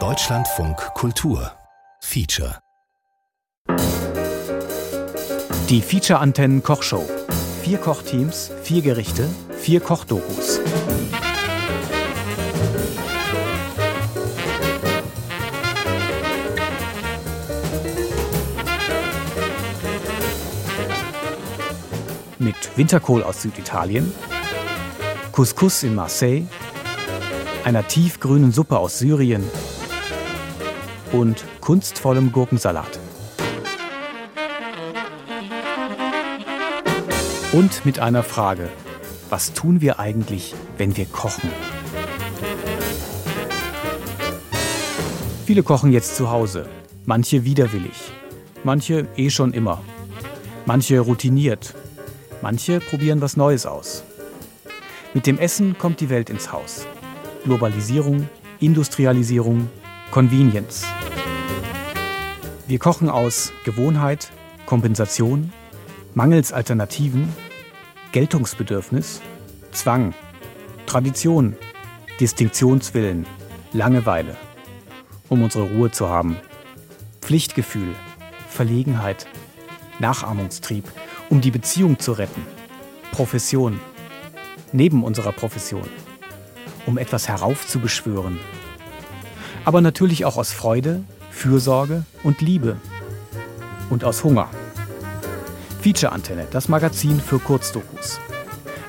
Deutschlandfunk Kultur Feature Die Feature-Antennen Kochshow. Vier Kochteams, vier Gerichte, vier Kochdokus. Mit Winterkohl aus Süditalien, Couscous in Marseille, einer tiefgrünen Suppe aus Syrien und kunstvollem Gurkensalat. Und mit einer Frage. Was tun wir eigentlich, wenn wir kochen? Viele kochen jetzt zu Hause, manche widerwillig, manche eh schon immer, manche routiniert, manche probieren was Neues aus. Mit dem Essen kommt die Welt ins Haus. Globalisierung, Industrialisierung, Convenience. Wir kochen aus Gewohnheit, Kompensation, mangels Alternativen, Geltungsbedürfnis, Zwang, Tradition, Distinktionswillen, Langeweile, um unsere Ruhe zu haben, Pflichtgefühl, Verlegenheit, Nachahmungstrieb, um die Beziehung zu retten, Profession, neben unserer Profession, um etwas heraufzubeschwören, aber natürlich auch aus Freude, Fürsorge und Liebe und aus Hunger. Feature Antenne, das Magazin für Kurzdokus.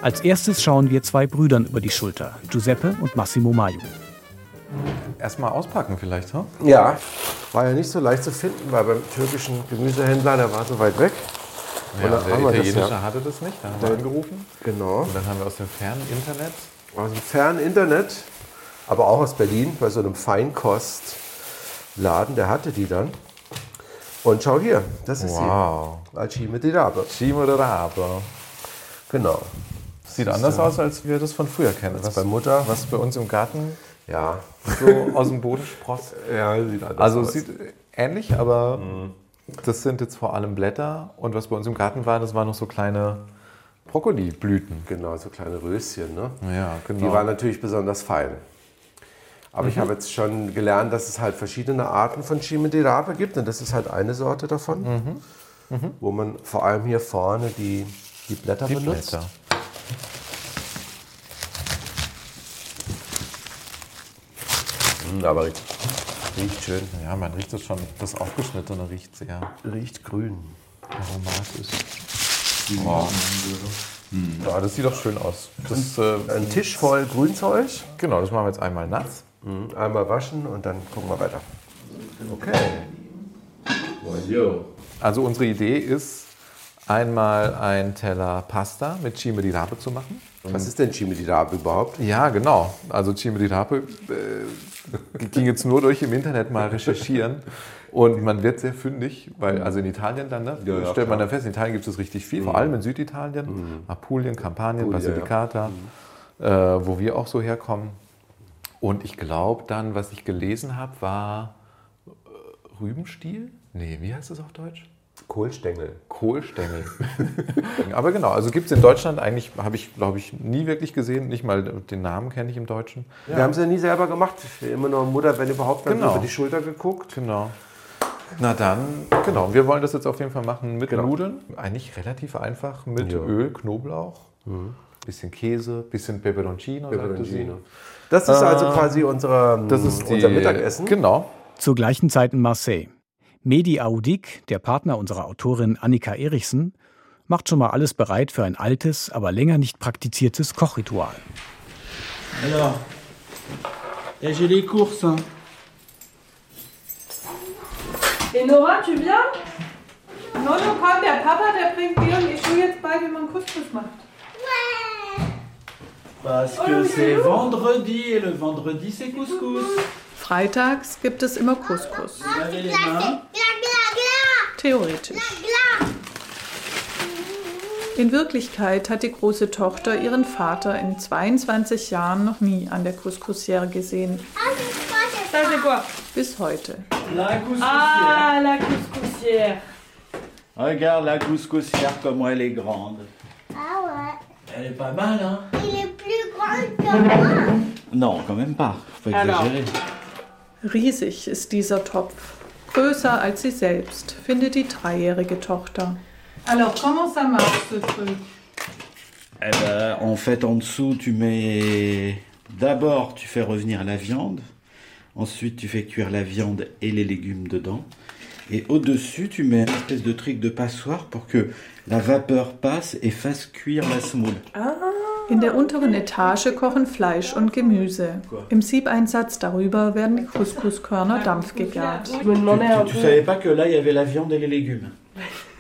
Als erstes schauen wir zwei Brüdern über die Schulter, Giuseppe und Massimo Maio. Erstmal auspacken vielleicht, hm? Ja, war ja nicht so leicht zu finden, weil beim türkischen Gemüsehändler, der war so weit weg. Ja, der wir das, italienische ja. hatte das nicht, da haben wir angerufen. Genau. Und dann haben wir aus dem fernen Internet Aus dem fernen Internet, aber auch aus Berlin, bei so einem Feinkostladen, der hatte die dann. Und schau hier, das ist Wow. sie. Alcime di Rabe. Cimo de Rabe. Genau. Sieht anders aus, als wir das von früher kennen. Was, bei Mutter. was bei uns im Garten Ja. so aus dem Boden spross. Ja, sieht anders Also aus. es sieht ähnlich, aber das sind jetzt vor allem Blätter. Und was bei uns im Garten war, das waren noch so kleine Brokkoliblüten. Genau, so kleine Röschen, ne? Ja, Die genau. waren natürlich besonders fein. Aber Mhm. ich habe jetzt schon gelernt, dass es halt verschiedene Arten von Cime di Rape gibt. Und das ist halt eine Sorte davon, Mhm. wo man vor allem hier vorne die, die Blätter Die benutzt. Blätter. Mm, Aber riecht, riecht schön. Ja, man riecht es schon. Das Aufgeschnittene riecht sehr Riecht grün. aromatisch. Ja, das sieht doch schön aus. Das, äh, Ein Tisch voll Grünzeug. genau, das machen wir jetzt einmal nass. Mm, Einmal waschen und dann gucken wir weiter. Okay. Also unsere Idee ist, einmal ein Teller Pasta mit Cime di Rape zu machen. Was ist denn Cime di Rape überhaupt? Ja, genau. Also Cime di Rape äh, ging jetzt nur durch im Internet mal recherchieren. Und man wird sehr fündig, weil also in Italien dann, ne, Ja, ja, stellt man klar. dann fest, in Italien gibt es richtig viel, vor allem in Süditalien, Apulien, Kampanien, Apulien, ja. Basilicata, äh, wo wir auch so herkommen. Und ich glaube dann, was ich gelesen habe, war äh, Rübenstiel? Nee, wie heißt das auf Deutsch? Kohlstängel. Kohlstängel. Aber genau, also gibt es in Deutschland eigentlich, habe ich glaube ich nie wirklich gesehen, nicht mal den Namen kenne ich im Deutschen. Wir haben es ja nie selber gemacht. Immer nur Mutter, wenn überhaupt, dann Genau. über die Schulter geguckt. Genau. Na dann, genau, wir wollen das jetzt auf jeden Fall machen mit Genau. Nudeln. Eigentlich relativ einfach mit Ja. Mhm. Öl, Knoblauch, bisschen Käse, bisschen Peperoncino. Peperoncino. Das ist also quasi unsere, Das ist die, unser Mittagessen. Genau. Zur gleichen Zeit in Marseille. Medi Audik, der Partner unserer Autorin Annika Erichsen, macht schon mal alles bereit für ein altes, aber länger nicht praktiziertes Kochritual. Alors, j'ai les courses. Hein. Et Nora, tu viens Non, non, komm, der Papa, der bringt dir und ich tu jetzt bei, wie man Couscous macht. Parce que c'est vendredi et le vendredi c'est couscous. Freitags gibt es immer Couscous. Theoretisch. In Wirklichkeit hat die große Tochter ihren Vater in 22 Jahren noch nie an der Couscoussière gesehen. Bis heute. La couscoussière. Ah, la Couscoussière. Regarde la couscoussière comment elle est grande. Ah ouais. Elle est pas mal, hein Il est plus grand que moi. Non, quand même pas. Faut Alors. exagérer. Riesig ist dieser Topf. Größer als sie selbst, findet die dreijährige Tochter. Alors, comment ça marche, ce truc? Eh ben, en fait, en dessous, tu mets. D'abord, tu fais revenir la viande. Ensuite, tu fais cuire la viande et les légumes dedans. Et au-dessus, tu mets une espèce de truc de passoire pour que la vapeur passe et fasse cuire la semoule. In der unteren Etage kochen Fleisch und Gemüse. Im Siebeinsatz darüber werden die Couscouskörner dampfgegart. Demandais un Tu, tu peu. savais pas que là, il y avait la viande et les légumes?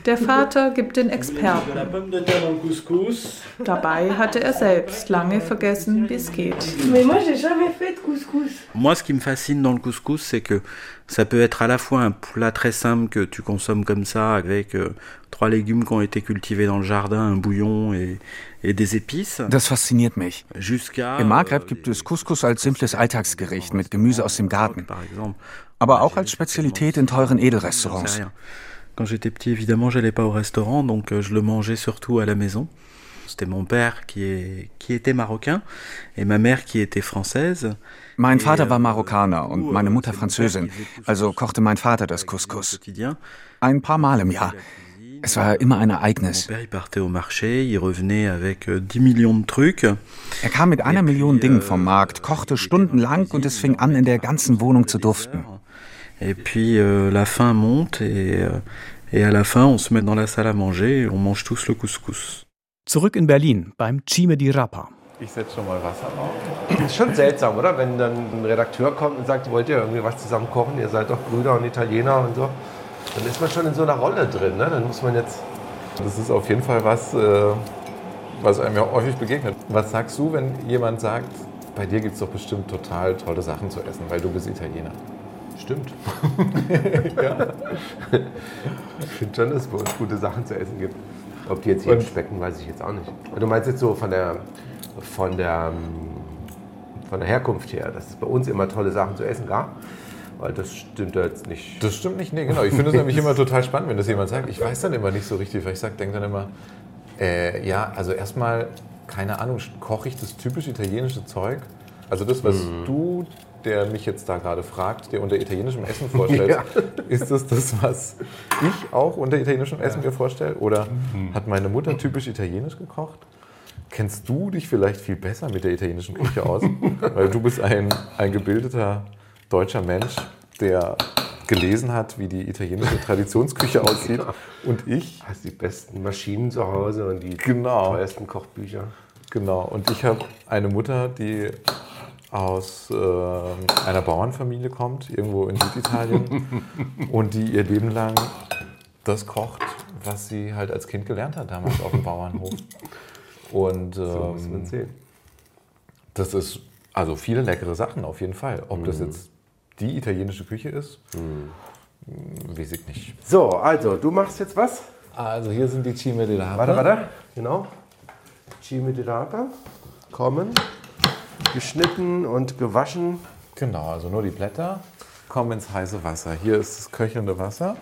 Der Vater gibt den Experten. Dabei hatte er selbst lange vergessen, wie es geht. Moi, ce qui me fascine dans le couscous, c'est que ça peut être à la fois un plat très simple que tu consommes comme ça, avec euh, trois légumes qui ont été cultivés dans le jardin, un bouillon et, et des épices, Das fasziniert mich. jusqu'à... Im Maghreb euh, gibt es Couscous als simples Alltagsgericht mit Gemüse aus dem Garten, Par exemple. aber auch als Spezialität in teuren Edelrestaurants. Quand j'étais petit, évidemment, j'allais pas au restaurant, donc euh, je le mangeais surtout à la maison. C'était mon père qui, est, qui était marocain et ma mère qui était française. Mein Vater war euh, Marokkaner du und meine euh, Mutter Französin, also kochte mein Vater das Couscous. Ein paar Mal im Jahr. Es war immer ein Ereignis. père, il partait au marché, il revenait avec 10 millions de trucs. Er kam mit einer Million Dingen vom Markt, kochte stundenlang und es fing an, in der ganzen Wohnung zu duften. Et puis euh, la faim monte et, euh, et à la fin on se met dans la salle à manger et on mange tous le couscous. Zurück in Berlin beim Cime di Rapa. Ich setze schon mal Wasser auf. Das ist schon seltsam, oder? Wenn dann ein Redakteur kommt und sagt, wollt ihr irgendwie was zusammen kochen? Ihr seid doch Brüder und Italiener und so. Dann ist man schon in so einer Rolle drin. Ne? Dann muss man jetzt. Das ist auf jeden Fall was, äh, was einem ja häufig begegnet. Was sagst du, wenn jemand sagt, bei dir gibt es doch bestimmt total tolle Sachen zu essen, weil du bist Italiener? Stimmt. Ich finde schon, dass es bei uns gute Sachen zu essen gibt. Ob die jetzt Und- schmecken, weiß ich jetzt auch nicht. Du meinst jetzt so von der, von der, von der Herkunft her, dass es bei uns immer tolle Sachen zu essen gab? Weil das stimmt ja jetzt nicht. Das stimmt nicht, nee, genau. Ich finde es nämlich immer total spannend, wenn das jemand sagt. Ich weiß dann immer nicht so richtig, weil ich sage, denke dann immer, äh, ja, also erstmal, keine Ahnung, koche ich das typisch italienische Zeug? Also das, was du, der mich jetzt da gerade fragt, dir unter italienischem Essen vorstellst, Ja. ist das das, was ich auch unter italienischem Essen mir vorstelle? Oder hat meine Mutter typisch italienisch gekocht? Kennst du dich vielleicht viel besser mit der italienischen Küche aus? Weil du bist ein, ein gebildeter deutscher Mensch, der gelesen hat, wie die italienische Traditionsküche aussieht. Und ich, Hast die besten Maschinen zu Hause und die Genau. teuersten Kochbücher. genau, und ich habe eine Mutter, die aus äh, einer Bauernfamilie kommt, irgendwo in Süditalien, und die ihr Leben lang das kocht, was sie halt als Kind gelernt hat damals auf dem Bauernhof. Und So muss man ähm, sehen. das ist also viele leckere Sachen auf jeden Fall. Ob Mhm. das jetzt die italienische Küche ist, mh, weiß ich nicht. So, also, du machst jetzt was? Also hier sind die Cime di Lapa. Warte, warte. Genau. Cime di Rapa. Kommen. Geschnitten und gewaschen. Genau, also nur die Blätter kommen ins heiße Wasser. Hier ist das köchelnde Wasser.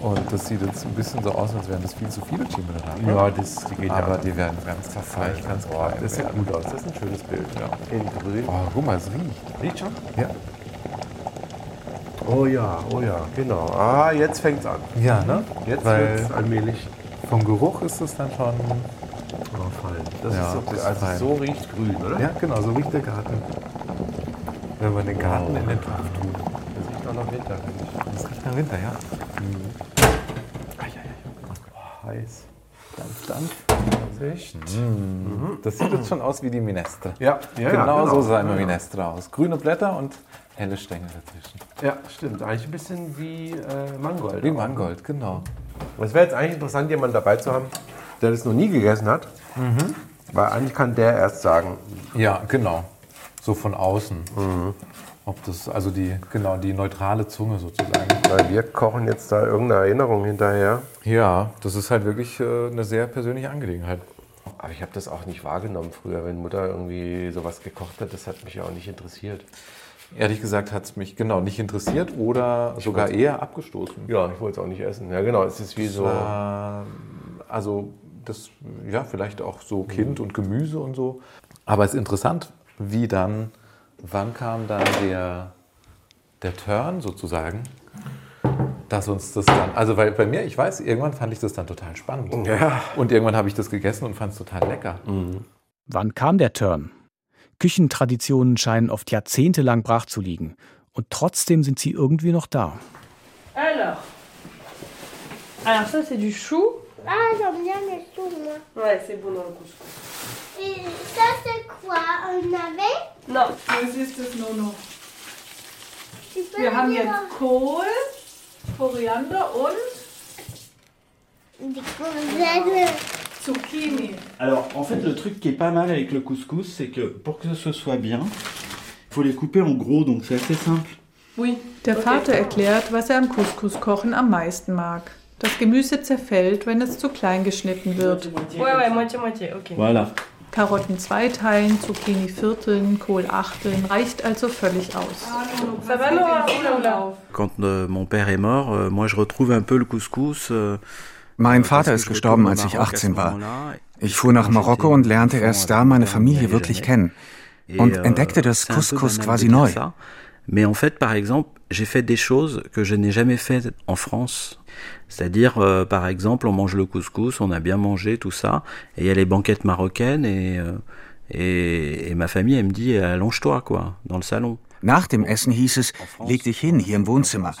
Und das sieht jetzt ein bisschen so aus, als wären das viel zu viele Lapa. Ja, das die geht Aber ja. die werden ganz zerfallen, ganz klein das sieht gut aus. Das ist ein schönes Bild. Ja. In grün. Oh, guck mal, es riecht. Riecht schon? Ja. Oh ja, oh ja, genau. Ah, jetzt fängt's an. Ja, ne? Jetzt Weil wird's allmählich vom Geruch ist es dann schon. Fallen. Das Ja, ist so, das also so riecht grün, oder? Ja, genau, so riecht der Garten. Wenn man den Garten Wow. in den Topf tut. Das riecht auch nach Winter, finde ich. Das riecht nach Winter, ja. Heiß. Dampf, Dampf. Echt? Das sieht jetzt schon aus wie die Minestre. Ja, ja, genau, genau. so sah immer Ja. Minestre aus. Grüne Blätter und helle Stängel dazwischen. Ja, stimmt. Eigentlich ein bisschen wie äh, Mangold. Wie Mangold, genau. Es wäre jetzt eigentlich interessant, jemanden dabei zu haben, der das noch nie gegessen hat. Weil eigentlich kann der erst sagen, Ja, genau. So von außen. Ob das, also die, genau, die neutrale Zunge sozusagen. weil wir kochen jetzt da irgendeine Erinnerung hinterher. Ja, das ist halt wirklich äh, eine sehr persönliche Angelegenheit. Aber ich habe das auch nicht wahrgenommen früher, wenn Mutter irgendwie sowas gekocht hat. Das hat mich ja auch nicht interessiert. Ehrlich gesagt hat es mich genau nicht interessiert oder sogar eher abgestoßen. Ja, ich wollte es auch nicht essen. Ja, genau. Es ist wie so. War, also das, ja, vielleicht auch so Kind und Gemüse und so. Aber es ist interessant, wie dann wann kam dann der, der Turn sozusagen, dass uns das dann, also weil bei mir, ich weiß, irgendwann fand ich das dann total spannend. Ja. Und irgendwann habe ich das gegessen und fand es total lecker. Wann kam der Turn? Küchentraditionen scheinen oft jahrzehntelang brach zu liegen. Und trotzdem sind sie irgendwie noch da. Alors. Alors ça c'est du chou. Ah, j'aime bien les choux, moi. Ouais, c'est bon dans le couscous. Et ça, c'est quoi? Un navet? Non. Das ist es nur noch. Tu peux Wir haben jetzt Kohl, Koriander und Des courgettes. Zucchini. Alors, en fait, le truc qui est pas mal avec le couscous, c'est que pour que ce soit bien, il faut les couper en gros, donc c'est assez simple. Oui. Der. Vater erklärt, was er am Couscouskochen am meisten mag. Das Gemüse zerfällt, wenn es zu klein geschnitten wird. Voilà. Karotten zweiteilen, Zucchini vierteln, Kohl achteln, reicht also völlig aus. Ça va Nora Oula. Quand mon père est mort, moi je retrouve un peu le couscous. Mein Vater ist gestorben, als ich Maroc à ce 18 war. Ich fuhr nach Marokko und lernte erst da meine Familie wirklich kennen. Und euh, entdeckte das Couscous quasi neu. Mais en fait, par exemple, j'ai fait des choses que je n'ai jamais faites en France. C'est-à-dire, euh, par exemple, on mange le couscous, on a bien mangé, tout ça, et il y a les banquettes marocaines, et, euh, et, et ma famille, elle me dit, allonge-toi, quoi, dans le salon. Nach dem Essen hieß es, leg dich hin hier im Wohnzimmer.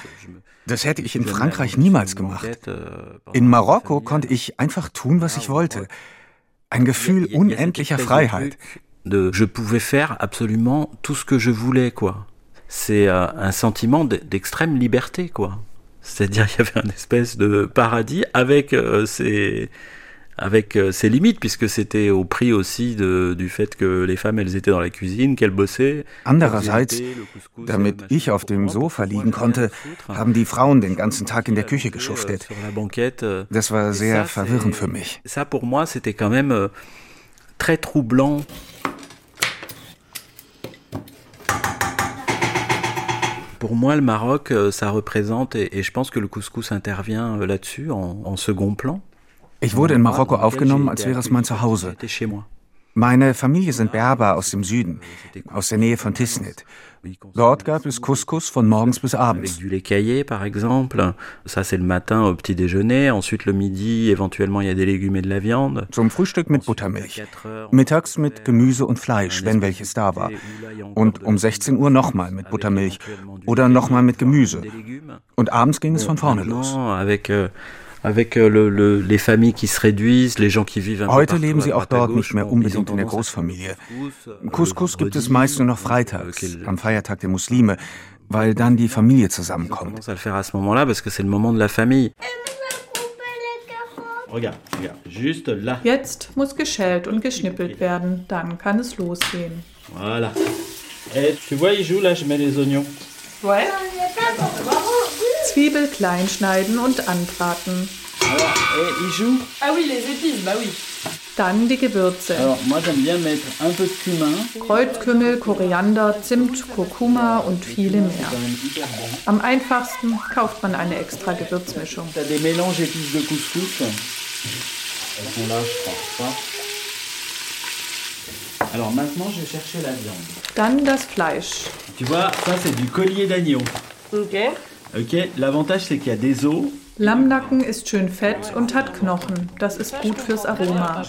Das hätte ich in Frankreich niemals gemacht. euh, In Marokko konnte ich einfach tun, was ich wollte. Ein Gefühl unendlicher Freiheit. je pouvais faire absolument tout ce que je voulais, quoi. C'est euh, un sentiment d'extrême liberté, quoi. C'est-à-dire, il y avait un espèce de paradis avec euh, ses avec euh, ses limites, puisque c'était au prix aussi de, du fait que les femmes, elles étaient dans la cuisine, qu'elles bossaient. Andererseits, damit ich auf dem Sofa liegen konnte, foutre. haben die Frauen den ganzen Tag in der Küche geschuftet. Das war sehr verwirrend für mich. Ça, pour moi, c'était quand même très troublant. Pour moi, le Maroc, euh, ça représente, et, je pense que le couscous intervient euh, là-dessus, en, en second plan. Ich wurde in Marokko aufgenommen, als wäre es mein Zuhause. Meine Familie sind Berber aus dem Süden, aus der Nähe von Tisnit. Dort gab es Couscous von morgens bis Avec abends. du lait caillé, par exemple. Ça, c'est le matin au petit déjeuner. Ensuite, le midi, éventuellement, il y a des légumes et de la viande. Zum Frühstück mit Buttermilch. à 4 heures, Mittags mit Gemüse und un Fleisch, wenn welches da war. Und um la 16 Uhr nochmal mit Buttermilch. Oder nochmal mit Gemüse. Und abends ging es von vorne los. Avec, euh, avec euh, le, le, les familles qui se réduisent, les gens qui vivent un Heute leben sie auch dort nicht mehr unbedingt in der Großfamilie. Couscous, euh, Couscous gibt es meist nur noch euh, freitags, am Feiertag der Muslime, weil dann die Familie zusammenkommt. tendance à le faire à ce moment-là parce que c'est le moment de la famille. Couper les carottes. Regarde, regarde, juste là. Jetzt muss geschält und geschnippelt werden, dann kann es losgehen. Voilà. Et tu vois, il joue là, je mets les oignons. Ouais. On n'est pas bon. Zwiebel klein schneiden und anbraten. Ah oui, les épices, bah oui. Dann die Gewürze. Alors, moi j'aime bien mettre un peu de cumin. Kräutkümmel, Koriander, Zimt, Kurkuma und viele mehr. Am einfachsten kauft man eine extra Gewürzmischung. T'as des mélanges épices de couscous. Elles sont là, je crois. ça. Alors maintenant, je vais chercher la viande. Dann das Fleisch. Tu vois, ça c'est du collier d'agneau. Ok. Ok, l'avantage c'est qu'il y a des os. Lammnacken ist schön fett und hat Knochen. Das ist gut fürs Aroma.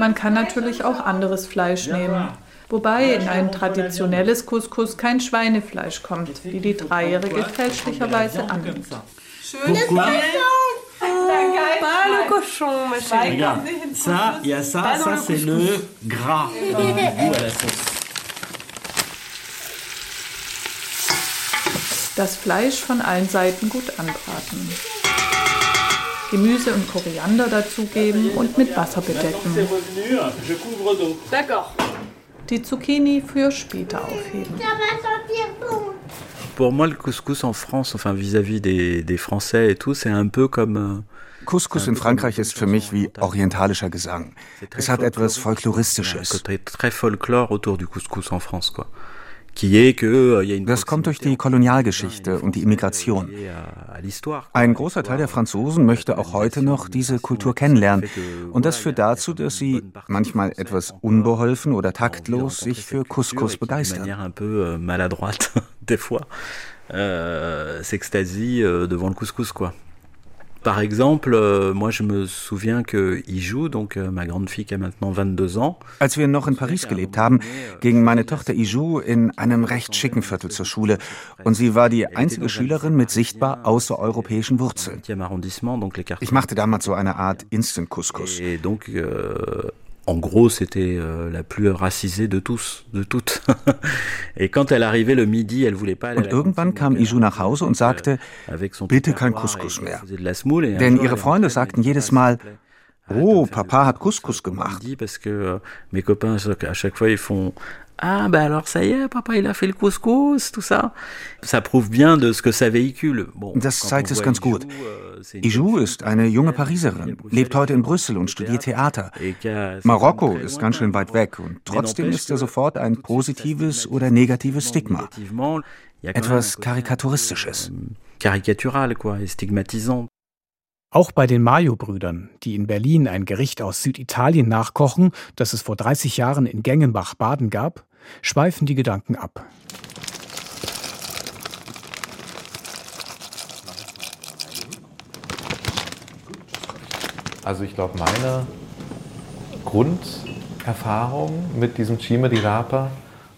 Man kann natürlich auch anderes Fleisch nehmen. Wobei in ein traditionelles Couscous kein Schweinefleisch kommt, wie die Dreijährige fälschlicherweise annimmt. pourquoi Pas le cochon, ma chérie. Regarde, ça, il y a ça, ça c'est le gras du goût à la sauce. Das Fleisch von allen Seiten gut anbraten. Gemüse und Koriander dazugeben und mit Wasser bedecken. Die Zucchini für später aufheben. Pour moi, le couscous en France, enfin vis-à-vis des, des Français et tout, c'est un peu comme. euh, Couscous in Frankreich ist für mich wie orientalischer Gesang. Es hat etwas Folkloristisches. très folklore autour du couscous en France, quoi. Das kommt durch die Kolonialgeschichte und die Immigration. Ein großer Teil der Franzosen möchte auch heute noch diese Kultur kennenlernen. Und das führt dazu, dass sie manchmal etwas unbeholfen oder taktlos sich für Couscous begeistern. Euh, s'extasie euh, devant le couscous, quoi. Par exemple, euh, moi je me souviens que Iju, donc euh, ma grande fille qui a maintenant 22 ans. Als wir noch in Paris gelebt haben, ging meine Tochter Iju in einem recht schicken Viertel zur Schule und sie war die einzige Schülerin mit sichtbar außereuropäischen Wurzeln. Ich machte damals so eine Art Instant Couscous. Donc, euh, en gros, c'était euh, la plus racisée de tous, de toutes. Et quand elle arrivait le midi, elle voulait pas aller Und irgendwann kam Iju nach Hause und sagte, bitte kein Couscous mehr. Denn ihre Freunde sagten jedes Mal, oh, Papa hat Couscous gemacht. Parce que euh, mes copains, à chaque fois, ils font Ah, ben alors ça y est, papa, il a fait le couscous, tout ça. Ça prouve bien de ce que ça véhicule. Bon, das zeigt es ganz gut. Iju ist eine junge Pariserin, lebt heute in Brüssel und studiert Theater. Marokko ist ganz schön weit weg und trotzdem ist er sofort ein positives oder negatives Stigma. Etwas Karikaturistisches. Karikatural, quoi, stigmatisant. Auch bei den Mayo-Brüdern, die in Berlin ein Gericht aus Süditalien nachkochen, das es vor 30 Jahren in Gengenbach-Baden gab, schweifen die Gedanken ab. Also ich glaube, meine Grunderfahrung mit diesem Cime di Rapa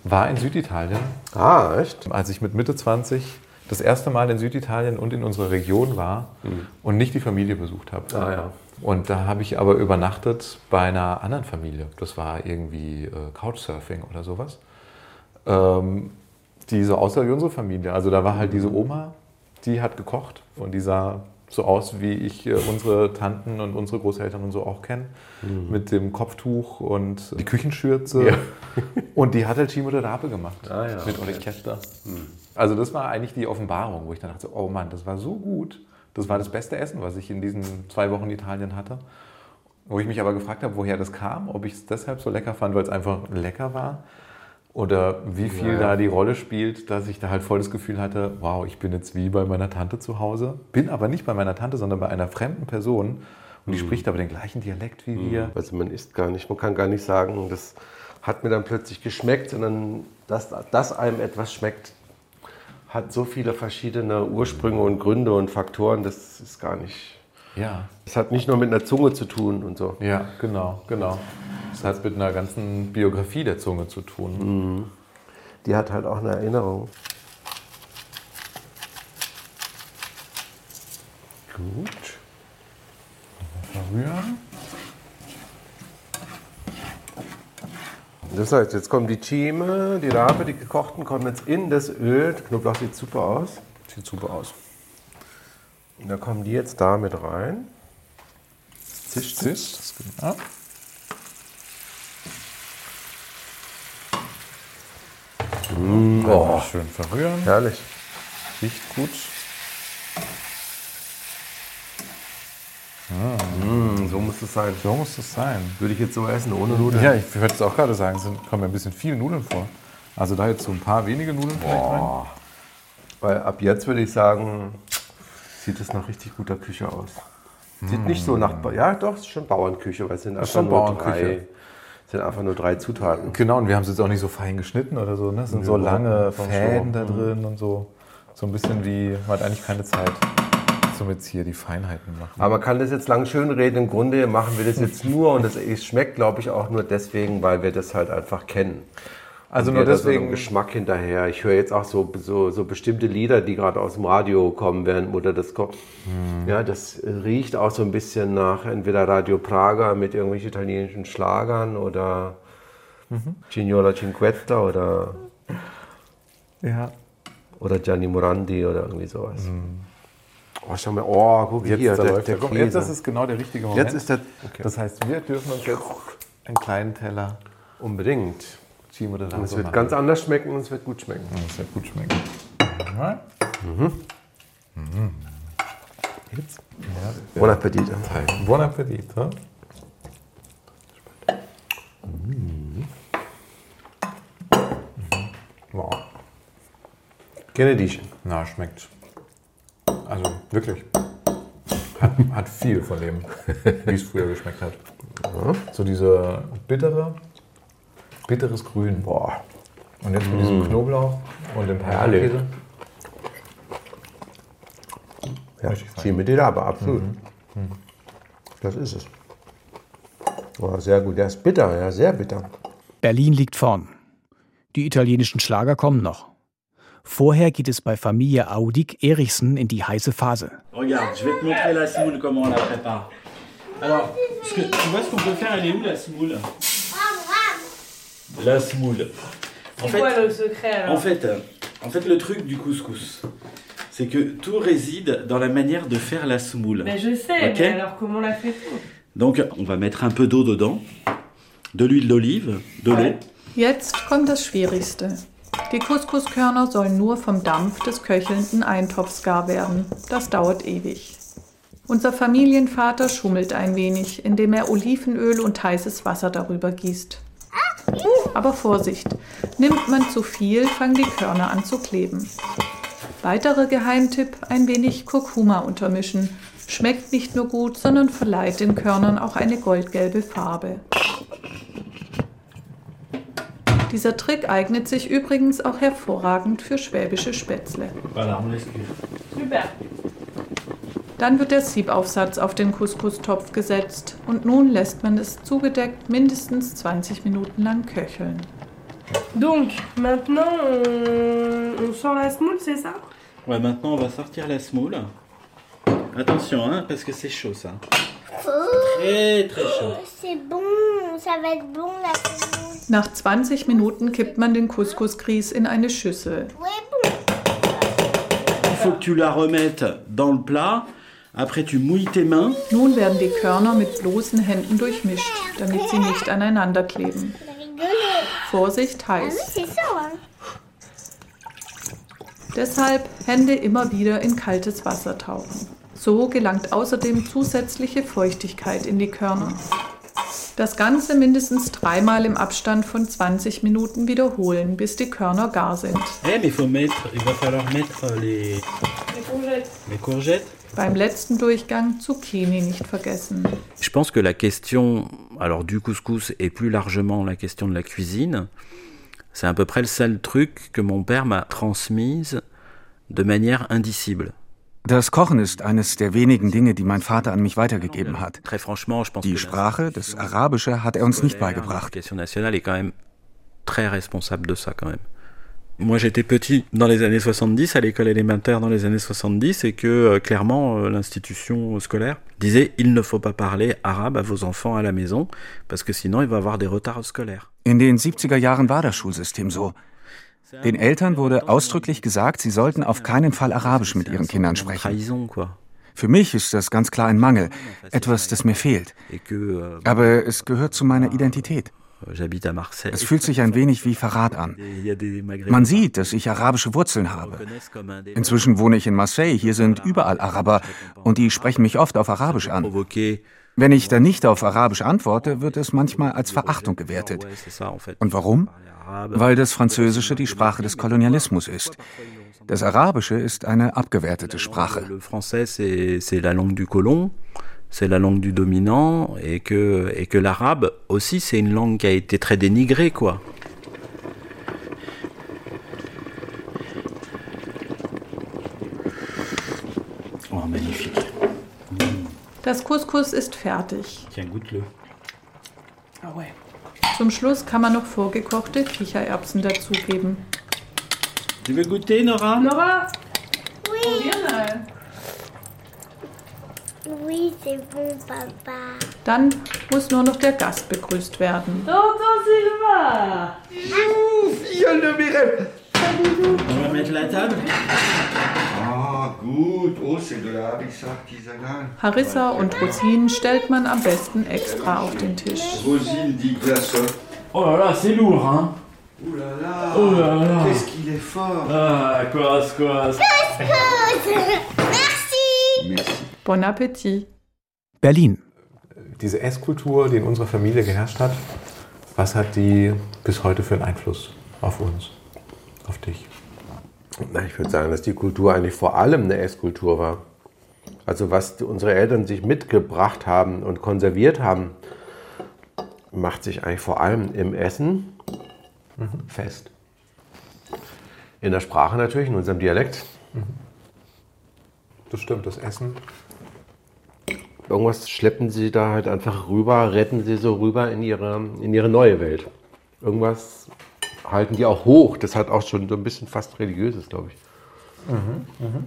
war in Süditalien. Ah, echt? Als ich mit Mitte 20 das erste Mal in Süditalien und in unserer Region war mhm. und nicht die Familie besucht habe. Ah, ja. Und da habe ich aber übernachtet bei einer anderen Familie. Das war irgendwie äh, Couchsurfing oder sowas. Ähm, die so aussah wie unsere Familie. Also da war halt diese Oma, die hat gekocht und die sah so aus, wie ich äh, unsere Tanten und unsere Großeltern und so auch kenne. Mhm. Mit dem Kopftuch und die Küchenschürze. Ja. und die hat halt Chimo de Rape gemacht. Ah, ja, mit okay. Orchester. Mhm. Also das war eigentlich die Offenbarung, wo ich dann dachte, oh Mann, das war so gut. Das war das beste Essen, was ich in diesen zwei Wochen in Italien hatte. Wo ich mich aber gefragt habe, woher das kam, ob ich es deshalb so lecker fand, weil es einfach lecker war. Oder wie viel ja. da die Rolle spielt, dass ich da halt voll das Gefühl hatte, wow, ich bin jetzt wie bei meiner Tante zu Hause. Bin aber nicht bei meiner Tante, sondern bei einer fremden Person. Und die mhm. spricht aber den gleichen Dialekt wie mhm. wir. Also man isst gar nicht, man kann gar nicht sagen, das hat mir dann plötzlich geschmeckt, sondern dass, dass einem etwas schmeckt, hat so viele verschiedene Ursprünge und Gründe und Faktoren, das ist gar nicht. Ja. Es hat nicht nur mit einer Zunge zu tun und so. Ja, genau, genau. Es hat mit einer ganzen Biografie der Zunge zu tun. Mhm. Die hat halt auch eine Erinnerung. Gut. Verrühren. Das heißt, jetzt kommen die Chime, die Rabe, die gekochten, kommen jetzt in das Öl. Der Knoblauch sieht super aus. Sieht super aus. Und da kommen die jetzt da mit rein. Zisch, zisch. Das geht ab. Mmh, oh. Schön verrühren. Herrlich. Riecht gut. Mm, so muss es sein. So muss es sein. Würde ich jetzt so essen, ohne Nudeln? Ja, ich würde es auch gerade sagen, es kommen mir ein bisschen viele Nudeln vor. Also da jetzt so ein paar wenige Nudeln vielleicht rein. Weil ab jetzt würde ich sagen, sieht es nach richtig guter Küche aus. Sieht nicht so nach, ja doch, es ist schon Bauernküche, weil es sind einfach nur drei, sind einfach nur drei Zutaten. Genau, und wir haben es jetzt auch nicht so fein geschnitten oder so. Ne? Es sind so lange Fäden da drin und so. So ein bisschen wie, man hat eigentlich keine Zeit zum jetzt hier die Feinheiten machen. Aber man kann das jetzt lang schön reden. Im Grunde machen wir das jetzt nur und es schmeckt, glaube ich, auch nur deswegen, weil wir das halt einfach kennen. Also nur deswegen. So Geschmack hinterher. Ich höre jetzt auch so, so, so bestimmte Lieder, die gerade aus dem Radio kommen, während Mutter das kommt. Hm. Ja, das riecht auch so ein bisschen nach entweder Radio Praga mit irgendwelchen italienischen Schlagern oder mhm. Signora Cinquetta oder. Ja. Oder Gianni Morandi oder irgendwie sowas. Mhm. Oh, schau mal, oh, guck jetzt hier, der, der, der Käse. Jetzt ist es genau der richtige Moment. Jetzt ist der, okay. Das heißt, wir dürfen uns jetzt einen kleinen Teller unbedingt. Und es wird machen. ganz anders schmecken und es wird gut schmecken. es wird gut schmecken. Mhm. Mhm. Jetzt? Ja, bon Appetit. Bon Appetit. Ja? Mhm. Wow. Kennedy. Na, schmeckt. Also wirklich. Hat, hat viel von dem, wie es früher geschmeckt hat. So diese bittere, bitteres Grün. Boah. Und jetzt mit diesem Knoblauch und dem. Parmesankäse. Ja, zieh mit dir aber absolut. Das ist es. Oh, sehr gut. Der ist bitter, ja, sehr bitter. Berlin liegt vorn. Die italienischen Schlager kommen noch. Vorher geht es bei Familie Audig Erichsen in die heiße Phase. Regarde, je vais te montrer la semoule, comment on la prépare. Alors, ce que- tu vois ce qu'on peut faire, elle est où la semoule La semoule. En C'est fait, quoi le secret alors en, fait, euh, en fait, le truc du couscous, c'est que tout réside dans la manière de faire la semoule. Ben, je sais, Ok. mais alors comment la fait-on Donc, on va mettre un peu d'eau dedans, de l'huile d'olive, de l'eau. Jetzt kommt das Schwierigste. Die Couscouskörner sollen nur vom Dampf des köchelnden Eintopfs gar werden. Das dauert ewig. Unser Familienvater schummelt ein wenig, indem er Olivenöl und heißes Wasser darüber gießt. Aber Vorsicht, nimmt man zu viel, fangen die Körner an zu kleben. Weiterer Geheimtipp, ein wenig Kurkuma untermischen. Schmeckt nicht nur gut, sondern verleiht den Körnern auch eine goldgelbe Farbe. Dieser Trick eignet sich übrigens auch hervorragend für schwäbische Spätzle. Voilà, on laisse cuire. Super. Dann wird der Siebaufsatz auf den Couscous-Topf gesetzt und nun lässt man es zugedeckt mindestens 20 Minuten lang köcheln. Donc, maintenant, on, on sort la semoule, c'est ça Ouais, maintenant, on va sortir la semoule. Attention, hein, parce que c'est chaud, ça. Très, très chaud. C'est bon, ça va être bon la semoule. Nach 20 Minuten kippt man den Couscous-Grieß in eine Schüssel. Il faut que tu la remettes dans le plat. Après, tu mouilles tes mains. Nun werden die Körner mit bloßen Händen durchmischt, damit sie nicht aneinander kleben. Vorsicht heiß. Deshalb Hände immer wieder in kaltes Wasser tauchen. So gelangt außerdem zusätzliche Feuchtigkeit in die Körner. Das Ganze mindestens dreimal im Abstand von 20 Minuten wiederholen, bis die Körner gar sind. Eh, mais faut mettre, il va falloir mettre les, Les courgettes. les courgettes. Beim letzten Durchgang Zucchini nicht vergessen. Je pense que la question alors du couscous et plus largement la question de la cuisine, c'est à peu près le seul truc que mon père m'a transmise de manière indicible. Das Kochen ist eines der wenigen Dinge, die mein Vater an mich weitergegeben hat. Très Die Sprache, das Arabische, hat er uns nicht beigebracht. Moi j'étais petit dans les années 70, à l'école élémentaire dans les années 70, et que euh, clairement euh, l'institution scolaire disait il ne faut pas parler arabe à vos enfants à la maison, parce que sinon il va avoir des retards scolaires. In den 70er Jahren war das Schulsystem so. Den Eltern wurde ausdrücklich gesagt, sie sollten auf keinen Fall Arabisch mit ihren Kindern sprechen. Für mich ist das ganz klar ein Mangel, etwas, das mir fehlt. Euh, Aber es gehört zu meiner Identität. Es fühlt sich ein wenig wie Verrat an. Man sieht, dass ich arabische Wurzeln habe. Inzwischen wohne ich in Marseille, hier sind überall Araber und die sprechen mich oft auf Arabisch an. Wenn ich dann nicht auf Arabisch antworte, wird es manchmal als Verachtung gewertet. Und warum? Weil das Französische die Sprache des Kolonialismus ist. Das Arabische ist eine abgewertete Sprache. C'est la langue du dominant, et que, et que l'arabe aussi, c'est une langue qui a été très dénigrée, quoi. Oh, magnifique. Das Couscous ist fertig. Tiens, goûte-le. Ah ouais. Zum Schluss kann man noch vorgekochte Kichererbsen dazugeben. Tu veux goûter, Nora? Nora? Oui, Viens, oui, c'est bon, papa. Dann muss nur noch der Gast begrüßt werden. Tonton Silva On va mettre la table. Ah, gut. Oh, c'est de la harissa artisanale. Harissa und Rosinen stellt man am besten extra auf den Tisch. Rosine dit glaçon. Oh là là, c'est lourd, hein Ouh là là. Oh là là. Qu'est-ce qu'il est fort. Ah, quoi, quoi Merci. Bon Appetit! Berlin. Diese Esskultur, die in unserer Familie geherrscht hat, was hat die bis heute für einen Einfluss auf uns, auf dich? Ich würde sagen, dass die Kultur eigentlich vor allem eine Esskultur war. Also was unsere Eltern sich mitgebracht haben und konserviert haben, macht sich eigentlich vor allem im Essen mhm. fest. In der Sprache natürlich, in unserem Dialekt. Mhm. Das stimmt, das Essen. Irgendwas schleppen sie da halt einfach rüber, retten sie so rüber in ihre, in ihre neue Welt. Irgendwas halten die auch hoch. Das hat auch schon so ein bisschen fast religiöses, glaube ich. Mhm, mh.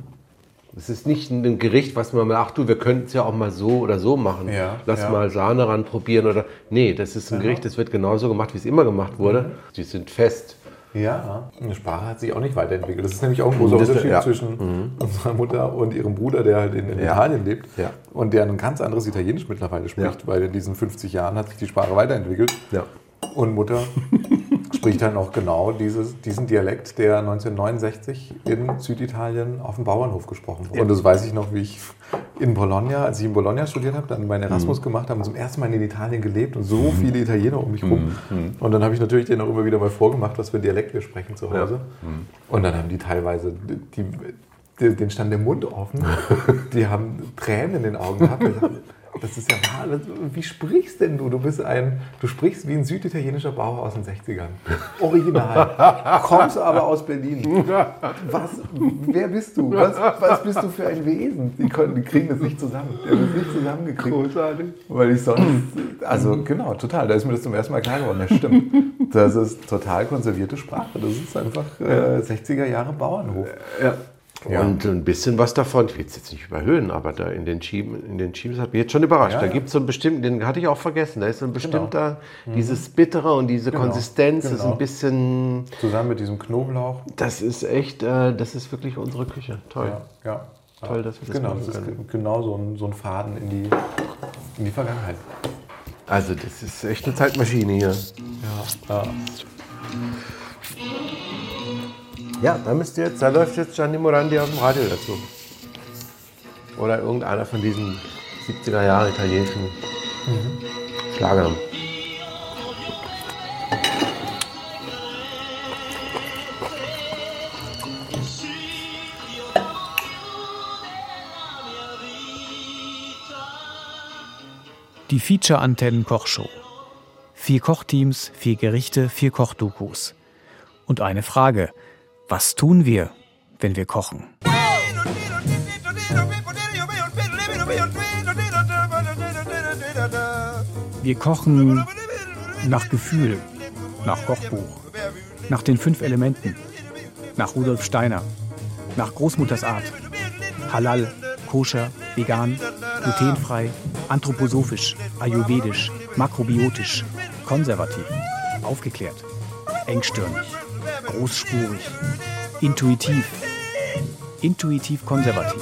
Es ist nicht ein Gericht, was man mal, ach du, wir könnten es ja auch mal so oder so machen. Ja, Lass ja. mal Sahne ran probieren oder. Nee, das ist ein ja. Gericht, das wird genauso gemacht, wie es immer gemacht wurde. Mhm. Die sind fest. Ja, eine Sprache hat sich auch nicht weiterentwickelt. Das ist nämlich auch ein großer Unterschied ja. zwischen mhm. unserer Mutter und ihrem Bruder, der halt in, in ja. Italien lebt ja. und der ein ganz anderes Italienisch mittlerweile spricht, weil in diesen 50 Jahren hat sich die Sprache weiterentwickelt. Und Mutter spricht dann auch genau dieses, diesen Dialekt, der 1969 in Süditalien auf dem Bauernhof gesprochen wurde. Und das weiß ich noch, wie ich in Bologna, als ich in Bologna studiert habe, dann meinen Erasmus mhm. gemacht habe und zum ersten Mal in Italien gelebt und so mhm. viele Italiener um mich rum. Mhm. Und dann habe ich natürlich denen auch immer wieder mal vorgemacht, was für Dialekt wir sprechen zu Hause. Ja. Mhm. Und dann haben die teilweise die, die, den stand der Mund offen. die haben Tränen in den Augen gehabt. Das ist ja wahr. Wie sprichst denn du? Du bist ein, du sprichst wie ein süditalienischer Bauer aus den 60ern. Original. Kommst aber aus Berlin. Was, wer bist du? Was, was bist du für ein Wesen? Die, können, die kriegen das nicht zusammen. Die haben das nicht zusammengekriegt. Großartig. Weil ich sonst, also genau, total. Da ist mir das zum ersten Mal klar geworden. Ja, stimmt. Das ist total konservierte Sprache. Das ist einfach äh, 60er Jahre Bauernhof. Ja. Ja. Und ein bisschen was davon, ich will es jetzt nicht überhöhen, aber da in den Chimes, in den Chimes hat mich jetzt schon überrascht. Ja, da ja. gibt es so einen bestimmten, den hatte ich auch vergessen, da ist so ein genau. bestimmter, genau. dieses Bittere und diese genau. Konsistenz genau. ist ein bisschen. Zusammen mit diesem Knoblauch. Das ist echt, äh, das ist wirklich unsere Küche. Toll. Ja. Toll, dass wir das genau, machen das ist genau so ein, so ein Faden in die, in die Vergangenheit. Also, das ist echt eine Zeitmaschine hier. Ja. Ja, da müsst ihr jetzt, da läuft jetzt Gianni Morandi auf dem Radio dazu. Oder irgendeiner von diesen 70er Jahre italienischen mhm. Schlagern. Die Feature-Antennen-Kochshow. Vier Kochteams, vier Gerichte, vier Kochdokus. Und eine Frage – was tun wir, wenn wir kochen? Wir kochen nach Gefühl, nach Kochbuch, nach den fünf Elementen, nach Rudolf Steiner, nach Großmutters Art, halal, koscher, vegan, glutenfrei, anthroposophisch, ayurvedisch, makrobiotisch, konservativ, aufgeklärt, engstirnig großspurig, intuitiv, intuitiv konservativ.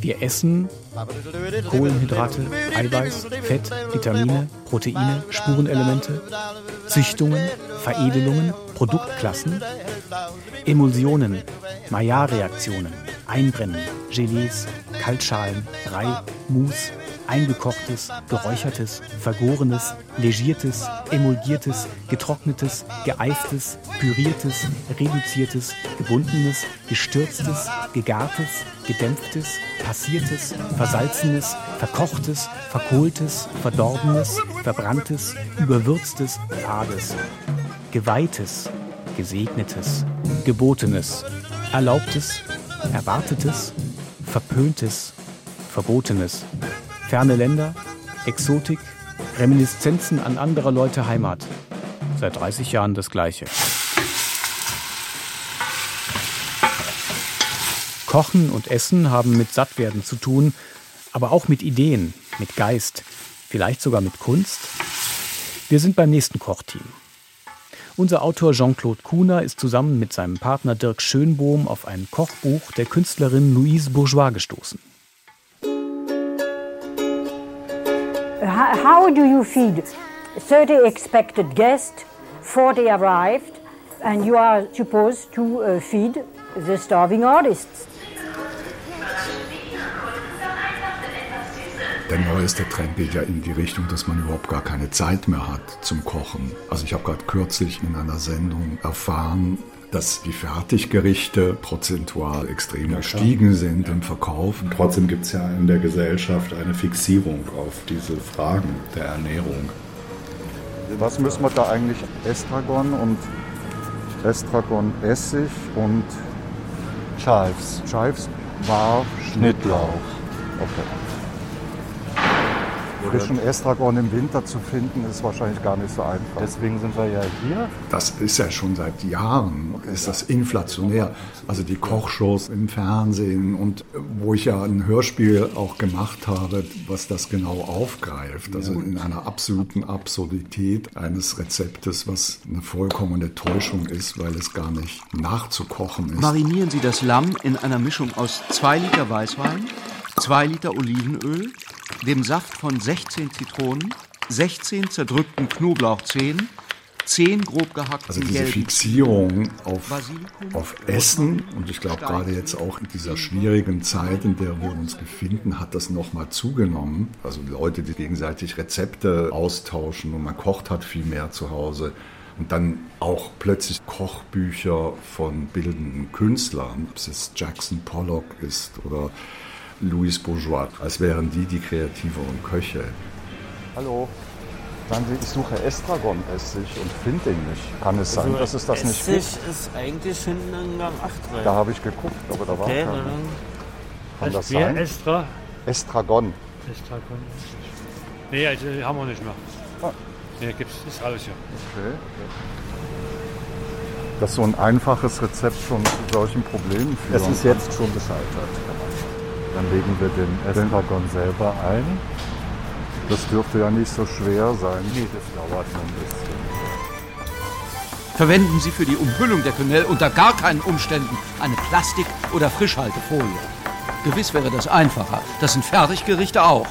Wir essen Kohlenhydrate, Eiweiß, Fett, Vitamine, Proteine, Spurenelemente, Züchtungen, Veredelungen, Produktklassen, Emulsionen, Maillard-Reaktionen, Einbrennen, Gelees, Kaltschalen, Brei, Mousse, eingekochtes, geräuchertes, vergorenes, legiertes, emulgiertes, getrocknetes, geeistes, püriertes, reduziertes, gebundenes, gestürztes, gegartes, gedämpftes, passiertes, versalzenes, verkochtes, verkohltes, verdorbenes, verbranntes, überwürztes, fades, geweihtes, gesegnetes, gebotenes, erlaubtes, Erwartetes, Verpöntes, Verbotenes, ferne Länder, Exotik, Reminiszenzen an anderer Leute Heimat. Seit 30 Jahren das Gleiche. Kochen und Essen haben mit Sattwerden zu tun, aber auch mit Ideen, mit Geist, vielleicht sogar mit Kunst. Wir sind beim nächsten Kochteam. Unser Autor Jean-Claude Kuhner ist zusammen mit seinem Partner Dirk Schönbohm auf ein Kochbuch der Künstlerin Louise Bourgeois gestoßen. How do you feed 30 expected guests, 40 arrived, and you are supposed to uh, feed the starving artists? Der neueste Trend geht ja in die Richtung, dass man überhaupt gar keine Zeit mehr hat zum Kochen. Also ich habe gerade kürzlich in einer Sendung erfahren, dass die Fertiggerichte prozentual extrem ja, gestiegen sind ja. im Verkauf. Und trotzdem gibt es ja in der Gesellschaft eine Fixierung auf diese Fragen der Ernährung. Was müssen wir da eigentlich? Estragon und Estragon-Essig und Chives. Chives war Schnittlauch. Okay frischen Estragon im Winter zu finden, ist wahrscheinlich gar nicht so einfach. Deswegen sind wir ja hier. Das ist ja schon seit Jahren, ist das inflationär. Also die Kochshows im Fernsehen und wo ich ja ein Hörspiel auch gemacht habe, was das genau aufgreift. Also in einer absoluten Absurdität eines Rezeptes, was eine vollkommene Täuschung ist, weil es gar nicht nachzukochen ist. Marinieren Sie das Lamm in einer Mischung aus 2 Liter Weißwein, 2 Liter Olivenöl, dem Saft von 16 Zitronen, 16 zerdrückten Knoblauchzehen, 10 grob gehackten Also diese Fixierung auf, auf Essen und ich glaube gerade jetzt auch in dieser schwierigen Zeit, in der wir uns befinden, hat das nochmal zugenommen. Also Leute, die gegenseitig Rezepte austauschen und man kocht hat viel mehr zu Hause. Und dann auch plötzlich Kochbücher von bildenden Künstlern, ob es jetzt Jackson Pollock ist oder Louis Bourgeois, als wären die die kreativeren Köche. Hallo. Sagen Sie, ich suche Estragon-Essig und finde ihn nicht. Kann es sein, also dass es das Essig nicht gibt? Essig ist eigentlich hinten in Gang 8 drin. Da habe ich geguckt, aber da war okay, keiner. Kann das sein? Estra? Estragon. Estragon. Nee, also haben wir nicht mehr. Ah. Nee, gibt's, ist alles hier. Okay. Dass so ein einfaches Rezept schon zu solchen Problemen führt. Es ist jetzt schon gescheitert. Dann legen wir den Estragon selber ein. Das dürfte ja nicht so schwer sein. Nee, das dauert noch ein bisschen. Verwenden Sie für die Umhüllung der Quenelle unter gar keinen Umständen eine Plastik- oder Frischhaltefolie. Gewiss wäre das einfacher. Das sind Fertiggerichte auch.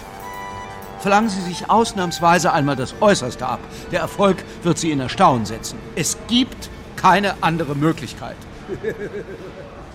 Verlangen Sie sich ausnahmsweise einmal das Äußerste ab. Der Erfolg wird Sie in Erstaunen setzen. Es gibt keine andere Möglichkeit.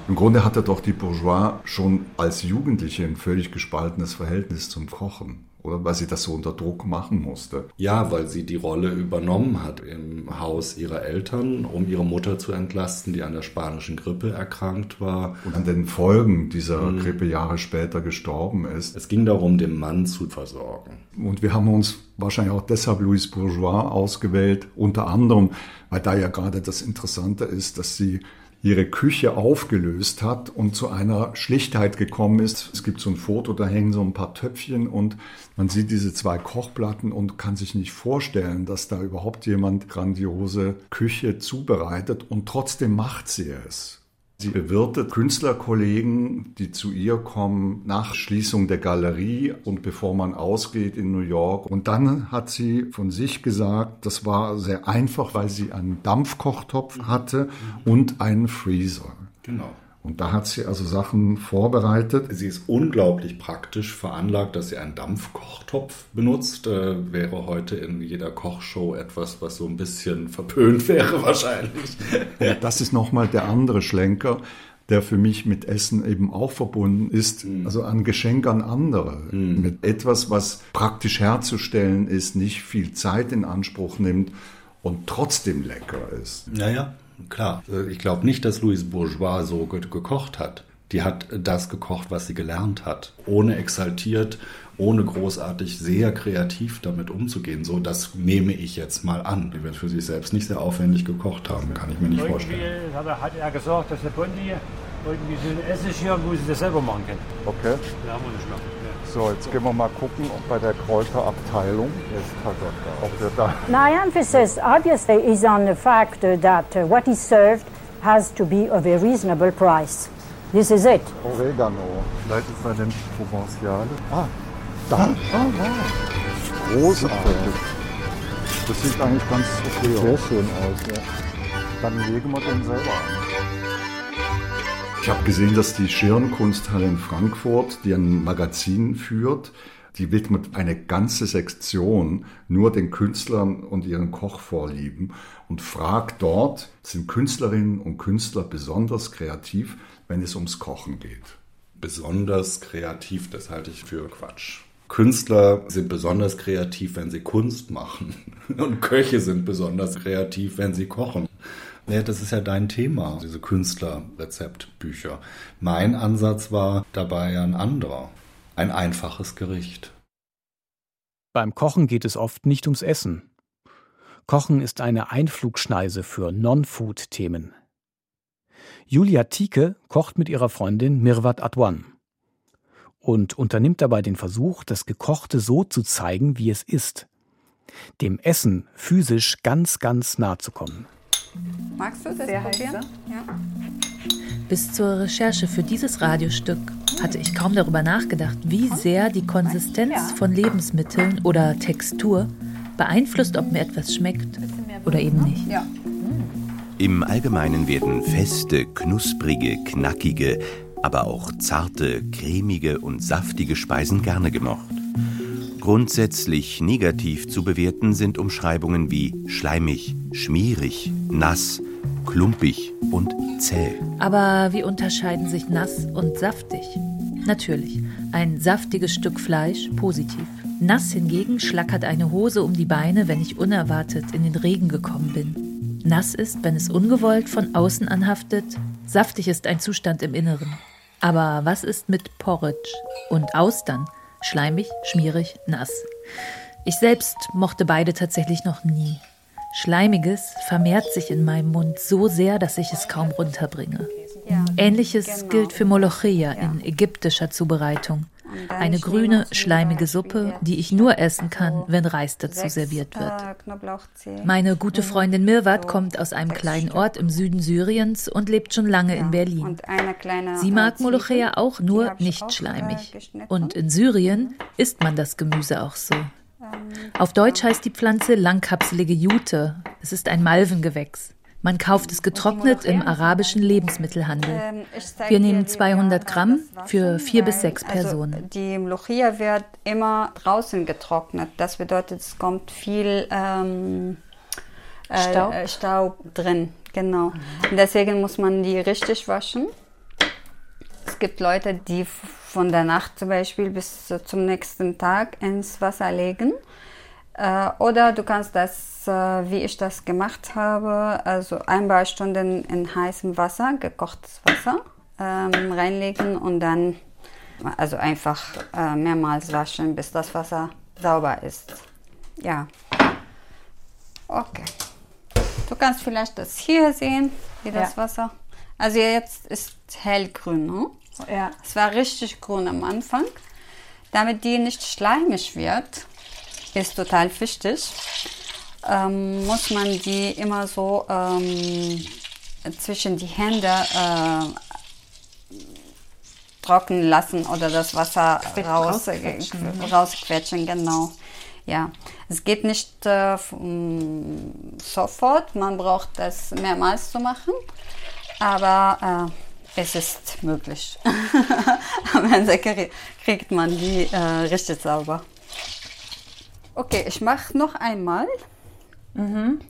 Im Grunde hatte doch die Bourgeois schon als Jugendliche ein völlig gespaltenes Verhältnis zum Kochen, oder? Weil sie das so unter Druck machen musste. Ja, weil sie die Rolle übernommen hat im Haus ihrer Eltern, um ihre Mutter zu entlasten, die an der spanischen Grippe erkrankt war. Und an den Folgen dieser mhm. Grippe Jahre später gestorben ist. Es ging darum, den Mann zu versorgen. Und wir haben uns wahrscheinlich auch deshalb Louis Bourgeois ausgewählt, unter anderem, weil da ja gerade das Interessante ist, dass sie ihre Küche aufgelöst hat und zu einer Schlichtheit gekommen ist. Es gibt so ein Foto, da hängen so ein paar Töpfchen und man sieht diese zwei Kochplatten und kann sich nicht vorstellen, dass da überhaupt jemand grandiose Küche zubereitet und trotzdem macht sie es. Sie bewirtet Künstlerkollegen, die zu ihr kommen nach Schließung der Galerie und bevor man ausgeht in New York. Und dann hat sie von sich gesagt, das war sehr einfach, weil sie einen Dampfkochtopf hatte und einen Freezer. Genau. Und da hat sie also Sachen vorbereitet. Sie ist unglaublich praktisch veranlagt, dass sie einen Dampfkochtopf benutzt. Äh, wäre heute in jeder Kochshow etwas, was so ein bisschen verpönt wäre wahrscheinlich. Ja, das ist nochmal der andere Schlenker, der für mich mit Essen eben auch verbunden ist. Mhm. Also ein Geschenk an andere. Mhm. Mit etwas, was praktisch herzustellen ist, nicht viel Zeit in Anspruch nimmt und trotzdem lecker ist. Naja, klar. Äh, ich glaube nicht, dass Louise Bourgeois so ge gekocht hat. Die hat das gekocht, was sie gelernt hat, ohne exaltiert, ohne großartig sehr kreativ damit umzugehen. So, das nehme ich jetzt mal an. Die wird für sich selbst nicht sehr aufwendig gekocht haben, kann ich mir nicht irgendwie vorstellen. Hat er gesagt, dass der Bondi irgendwie so ein Essig hier, wo sie das selber machen können. Okay. Da haben wir nicht mehr. So, jetzt gehen wir mal gucken, ob bei der Kräuterabteilung ob wir da. My emphasis obviously is on the fact that uh, what is served has to be of a reasonable price. This is it. Oregano. Vielleicht ist eine Provenciale. Ah, da. Ah, wow. Großartig. Das sieht eigentlich ganz okay aus. Sehr schön aus, ja. Dann legen wir den selber an. Ich habe gesehen, dass die Schirnkunsthalle in Frankfurt, die ein Magazin führt, die widmet eine ganze Sektion nur den Künstlern und ihren Kochvorlieben und fragt dort, sind Künstlerinnen und Künstler besonders kreativ, wenn es ums Kochen geht? Besonders kreativ, das halte ich für Quatsch. Künstler sind besonders kreativ, wenn sie Kunst machen. Und Köche sind besonders kreativ, wenn sie kochen. Ja, das ist ja dein Thema, diese Künstlerrezeptbücher. Mein Ansatz war dabei ein anderer. Ein einfaches Gericht. Beim Kochen geht es oft nicht ums Essen. Kochen ist eine Einflugschneise für Non-Food-Themen. Julia Tieke kocht mit ihrer Freundin Mirwat Adwan und unternimmt dabei den Versuch, das Gekochte so zu zeigen, wie es ist. Dem Essen physisch ganz, ganz nah zu kommen. Magst du das Sehr probieren? Ja. Bis zur Recherche für dieses Radiostück hatte ich kaum darüber nachgedacht, wie sehr die Konsistenz von Lebensmitteln oder Textur beeinflusst, ob mir etwas schmeckt oder eben nicht. Im Allgemeinen werden feste, knusprige, knackige, aber auch zarte, cremige und saftige Speisen gerne gemocht. Grundsätzlich negativ zu bewerten sind Umschreibungen wie schleimig, schmierig, nass, klumpig und zäh. Aber wie unterscheiden sich nass und saftig? Natürlich, ein saftiges Stück Fleisch positiv. Nass hingegen schlackert eine Hose um die Beine, wenn ich unerwartet in den Regen gekommen bin. Nass ist, wenn es ungewollt von außen anhaftet. Saftig ist ein Zustand im Inneren. Aber was ist mit Porridge und Austern? Schleimig, schmierig, nass. Ich selbst mochte beide tatsächlich noch nie. Schleimiges vermehrt sich in meinem Mund so sehr, dass ich es kaum runterbringe. Ähnliches genau. gilt für Molocheia in ägyptischer Zubereitung. Eine grüne, schleimige Suppe, die ich nur essen kann, wenn Reis dazu serviert wird. Meine gute Freundin Mirwat kommt aus einem kleinen Ort im Süden Syriens und lebt schon lange in Berlin. Sie mag Molocheia auch, nur nicht schleimig. Und in Syrien isst man das Gemüse auch so. Auf Deutsch heißt die Pflanze langkapselige Jute. Es ist ein Malvengewächs. Man kauft es getrocknet im arabischen Lebensmittelhandel. Wir nehmen 200 Gramm für vier bis sechs also Personen. Also die Mlochia wird immer draußen getrocknet. Das bedeutet, es kommt viel ähm, äh, Staub? Äh, Staub drin. Genau. Und deswegen muss man die richtig waschen. Es gibt Leute, die von der Nacht zum Beispiel bis zum nächsten Tag ins Wasser legen. Äh, oder du kannst das, äh, wie ich das gemacht habe, also ein paar Stunden in heißem Wasser, gekochtes Wasser, ähm, reinlegen und dann also einfach äh, mehrmals waschen, bis das Wasser sauber ist. Ja. Okay. Du kannst vielleicht das hier sehen, wie das ja. Wasser. Also jetzt ist hellgrün, ne? Ja. Es war richtig grün am Anfang. Damit die nicht schleimig wird, ist total wichtig. Ähm, muss man die immer so ähm, zwischen die Hände äh, trocknen lassen oder das Wasser raus, rausquetschen, rausquetschen, genau. Ja, es geht nicht äh, sofort, man braucht das mehrmals zu machen, aber äh, es ist möglich. Am Ende kriegt man die äh, richtig sauber. Okay, ich mache noch einmal. Mhm.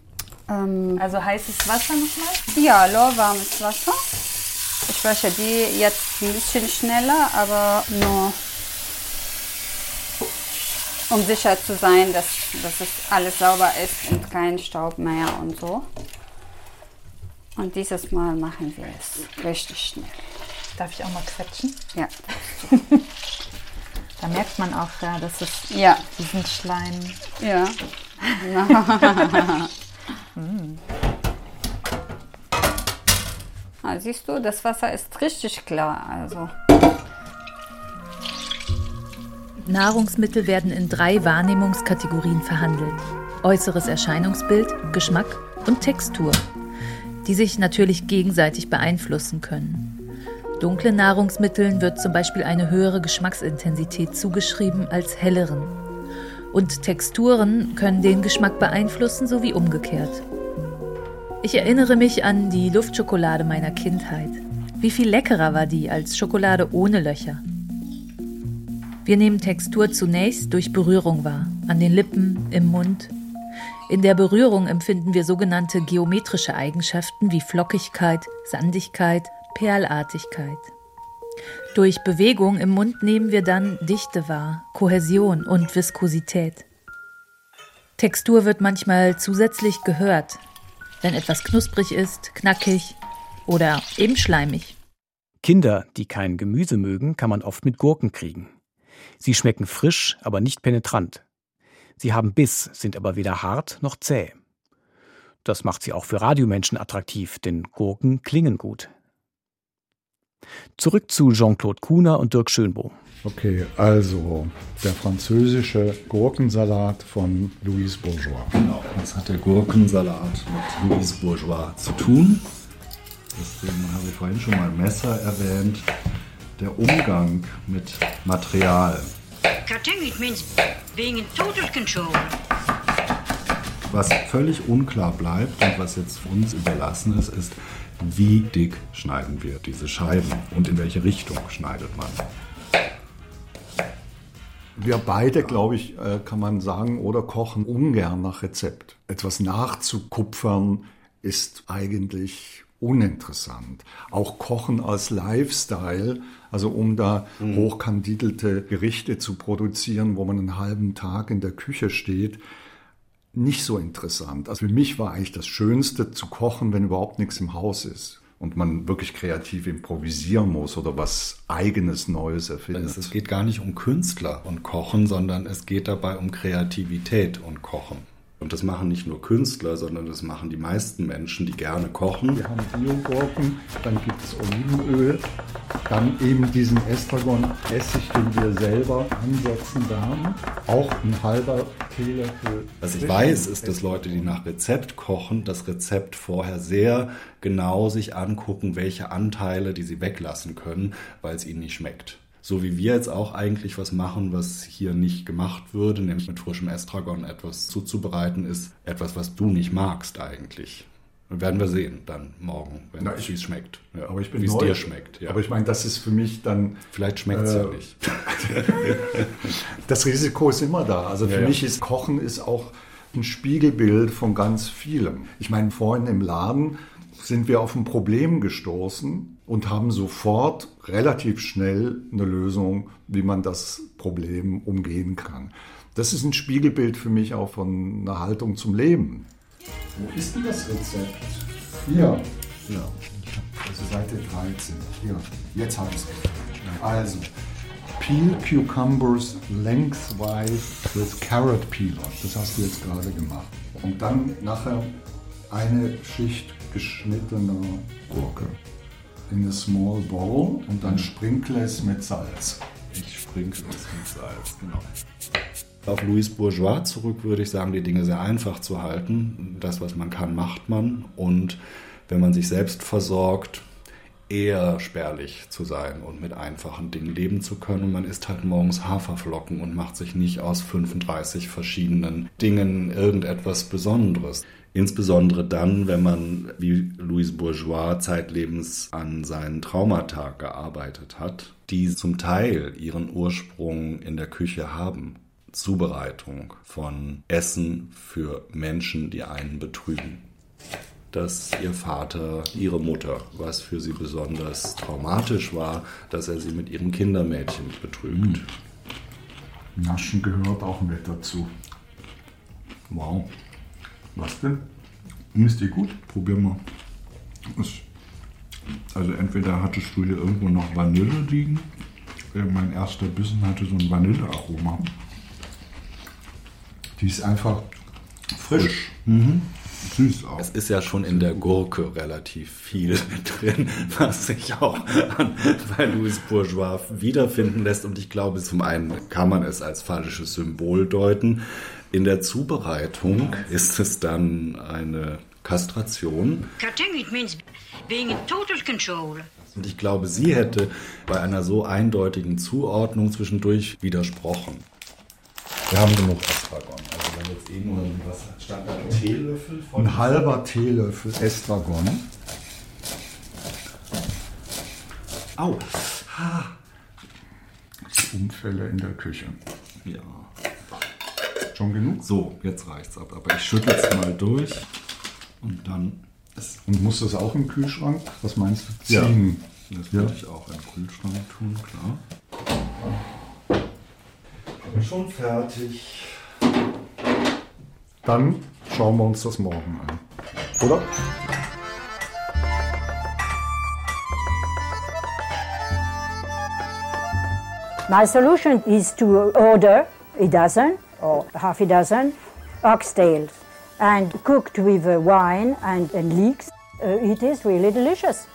Ähm, also heißes Wasser nochmal? Ja, lauwarmes Wasser. Ich wasche die jetzt ein bisschen schneller, aber nur um sicher zu sein, dass, dass es alles sauber ist und kein Staub mehr und so. Und dieses Mal machen wir es richtig schnell. Darf ich auch mal quetschen? Ja. Da merkt man auch, ja, dass es ja. diesen Schleim. Ja. mm. ah, siehst du, das Wasser ist richtig klar. Also. Nahrungsmittel werden in drei Wahrnehmungskategorien verhandelt. Äußeres Erscheinungsbild, Geschmack und Textur, die sich natürlich gegenseitig beeinflussen können. Dunklen Nahrungsmitteln wird zum Beispiel eine höhere Geschmacksintensität zugeschrieben als helleren. Und Texturen können den Geschmack beeinflussen sowie umgekehrt. Ich erinnere mich an die Luftschokolade meiner Kindheit. Wie viel leckerer war die als Schokolade ohne Löcher? Wir nehmen Textur zunächst durch Berührung wahr, an den Lippen, im Mund. In der Berührung empfinden wir sogenannte geometrische Eigenschaften wie Flockigkeit, Sandigkeit, Perlartigkeit. Durch Bewegung im Mund nehmen wir dann Dichte wahr, Kohäsion und Viskosität. Textur wird manchmal zusätzlich gehört, wenn etwas knusprig ist, knackig oder eben schleimig. Kinder, die kein Gemüse mögen, kann man oft mit Gurken kriegen. Sie schmecken frisch, aber nicht penetrant. Sie haben Biss, sind aber weder hart noch zäh. Das macht sie auch für Radiomenschen attraktiv, denn Gurken klingen gut. Zurück zu Jean-Claude Kuhner und Dirk Schönbohm. Okay, also der französische Gurkensalat von Louise Bourgeois. Genau, was hat der Gurkensalat mit Louise Bourgeois zu tun? Deswegen habe ich vorhin schon mal Messer erwähnt. Der Umgang mit Material. Was völlig unklar bleibt und was jetzt uns überlassen ist, ist, wie dick schneiden wir diese Scheiben und in welche Richtung schneidet man. Wir beide, glaube ich, äh, kann man sagen, oder kochen ungern nach Rezept. Etwas nachzukupfern ist eigentlich uninteressant. Auch Kochen als Lifestyle, also um da mhm. hochkandidelte Gerichte zu produzieren, wo man einen halben Tag in der Küche steht, nicht so interessant. Also für mich war eigentlich das Schönste zu kochen, wenn überhaupt nichts im Haus ist und man wirklich kreativ improvisieren muss oder was eigenes Neues erfindet. Es geht gar nicht um Künstler und Kochen, sondern es geht dabei um Kreativität und Kochen. Und das machen nicht nur Künstler, sondern das machen die meisten Menschen, die gerne kochen. Wir haben Biogurken, dann gibt es Olivenöl, dann eben diesen Estragon-Essig, den wir selber ansetzen werden. Auch ein halber Teelöffel. Was ich weiß, ist, dass Leute, die nach Rezept kochen, das Rezept vorher sehr genau sich angucken, welche Anteile, die sie weglassen können, weil es ihnen nicht schmeckt so wie wir jetzt auch eigentlich was machen, was hier nicht gemacht würde, nämlich mit frischem Estragon etwas zuzubereiten, ist etwas, was du nicht magst eigentlich. Werden wir sehen dann morgen, wenn es schmeckt. Ja, aber ich bin wie es dir schmeckt. Ja. Aber ich meine, das ist für mich dann. Vielleicht schmeckt es äh, ja nicht. das Risiko ist immer da. Also für ja, mich ist Kochen ist auch ein Spiegelbild von ganz vielem. Ich meine, vorhin im Laden sind wir auf ein Problem gestoßen, und haben sofort relativ schnell eine Lösung, wie man das Problem umgehen kann. Das ist ein Spiegelbild für mich auch von einer Haltung zum Leben. Wo ist denn das Rezept? Hier. Ja. Also Seite 13. Hier. Jetzt habe ich es. Also, peel cucumbers lengthwise with carrot peeler. Das hast du jetzt gerade gemacht. Und dann nachher eine Schicht geschnittener Gurke in a small bowl und dann sprinkle es mit Salz. Ich sprinkle es mit Salz, genau. Auf Louis Bourgeois zurück würde ich sagen, die Dinge sehr einfach zu halten. Das, was man kann, macht man. Und wenn man sich selbst versorgt, eher spärlich zu sein und mit einfachen Dingen leben zu können. Und man isst halt morgens Haferflocken und macht sich nicht aus 35 verschiedenen Dingen irgendetwas Besonderes. Insbesondere dann, wenn man, wie Louise Bourgeois, zeitlebens an seinen Traumata gearbeitet hat, die zum Teil ihren Ursprung in der Küche haben. Zubereitung von Essen für Menschen, die einen betrügen. Dass ihr Vater, ihre Mutter, was für sie besonders traumatisch war, dass er sie mit ihrem Kindermädchen betrügt. Naschen gehört auch mit dazu. Wow. Was denn? Ist die gut? Probier mal. Also entweder hattest du hier irgendwo noch Vanille liegen. Äh, mein erster Bissen hatte so ein Vanillearoma. Die ist einfach frisch. frisch. Mhm. Süß auch. Es ist ja schon in der Gurke relativ viel drin, was sich auch bei Louis Bourgeois wiederfinden lässt. Und ich glaube, zum einen kann man es als falsches Symbol deuten. In der Zubereitung ist es dann eine Kastration. Und ich glaube, sie hätte bei einer so eindeutigen Zuordnung zwischendurch widersprochen. Wir haben genug Estragon. Also wenn jetzt eben was stand da ein Teelöffel von ein halber Teelöffel Estragon. Au. Unfälle in der Küche. Ja. Schon genug? So, jetzt reicht's ab. Aber ich schüttle es mal durch und dann Und muss das auch im Kühlschrank? Was meinst du? Ja. Ziehen? Das würde ich auch im Kühlschrank tun, klar. Schon fertig. Dann schauen wir uns das morgen an. Oder? My solution is to order a dozen or half a dozen oxtails and cooked with uh, wine and, and leeks. Uh, it is really delicious.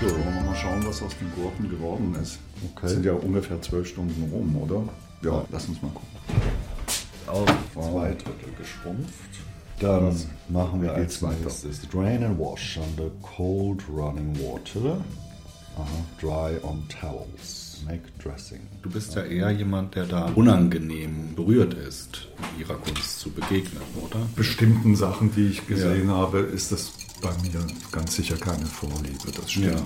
So, wollen wir mal schauen, was aus den Gurken geworden ist. Okay. Sind ja ungefähr zwölf Stunden rum, oder? Ja, lass uns mal gucken. Auf zwei Drittel geschrumpft. Dann Was machen wir als nächstes Drain and wash under cold running water. Aha. Dry on towels. Make dressing. Du bist ja eher jemand, der da unangenehm berührt ist, ihrer Kunst zu begegnen, oder? Bestimmten Sachen, die ich gesehen habe, ist das bei mir ganz sicher keine Vorliebe. Das stimmt. Ja,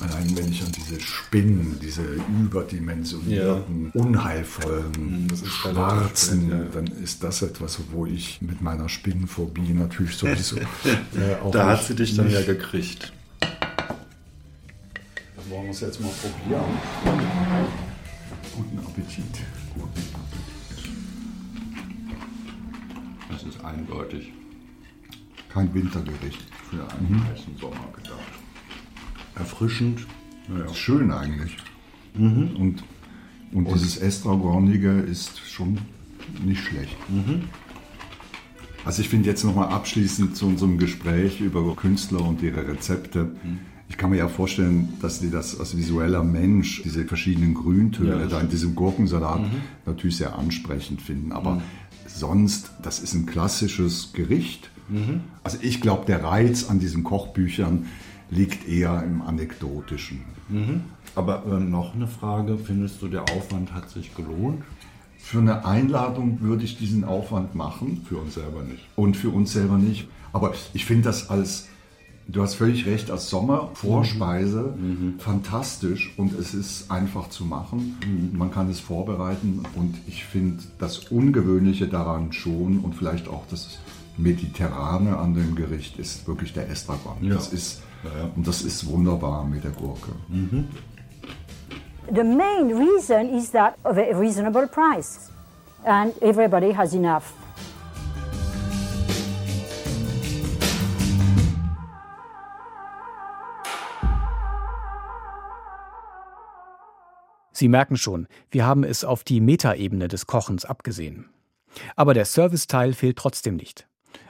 Allein wenn ich an diese Spinnen, diese überdimensionierten, unheilvollen, das ist schwarzen, relativ dann ist das etwas, wo ich mit meiner Spinnenphobie natürlich sowieso. äh, auch da hat sie dich dann ja gekriegt. Wollen wir es jetzt mal probieren. Guten Appetit. Guten Das ist eindeutig. Kein Wintergericht für einen Mhm. heißen Sommer gedacht. Erfrischend. Ist schön eigentlich. Mhm. Und, und dieses Estragonige ist schon nicht schlecht. Mhm. Also ich finde jetzt nochmal abschließend zu unserem Gespräch über Künstler und ihre Rezepte. Mhm. Ich kann mir ja vorstellen, dass die das als visueller Mensch, diese verschiedenen Grüntöne Ja, da in diesem Gurkensalat Mhm. natürlich sehr ansprechend finden. Aber Mhm. sonst, das ist ein klassisches Gericht. Mhm. Also ich glaube, der Reiz an diesen Kochbüchern liegt eher im Anekdotischen. Mhm. Aber äh, noch eine Frage, findest du, der Aufwand hat sich gelohnt? Für eine Einladung würde ich diesen Aufwand machen. Für uns selber nicht. Und für uns selber nicht. Aber ich finde das als, du hast völlig recht, als Sommervorspeise fantastisch und es ist einfach zu machen. Man kann es vorbereiten und ich finde das Ungewöhnliche daran schon und vielleicht auch das Mediterrane an dem Gericht ist wirklich der Estragon. Ja. Das ist, Und das ist wunderbar mit der Gurke. The main reason is that of a reasonable price, and everybody has enough. Sie merken schon, wir haben es auf die Metaebene des Kochens abgesehen. Aber der Serviceteil fehlt trotzdem nicht.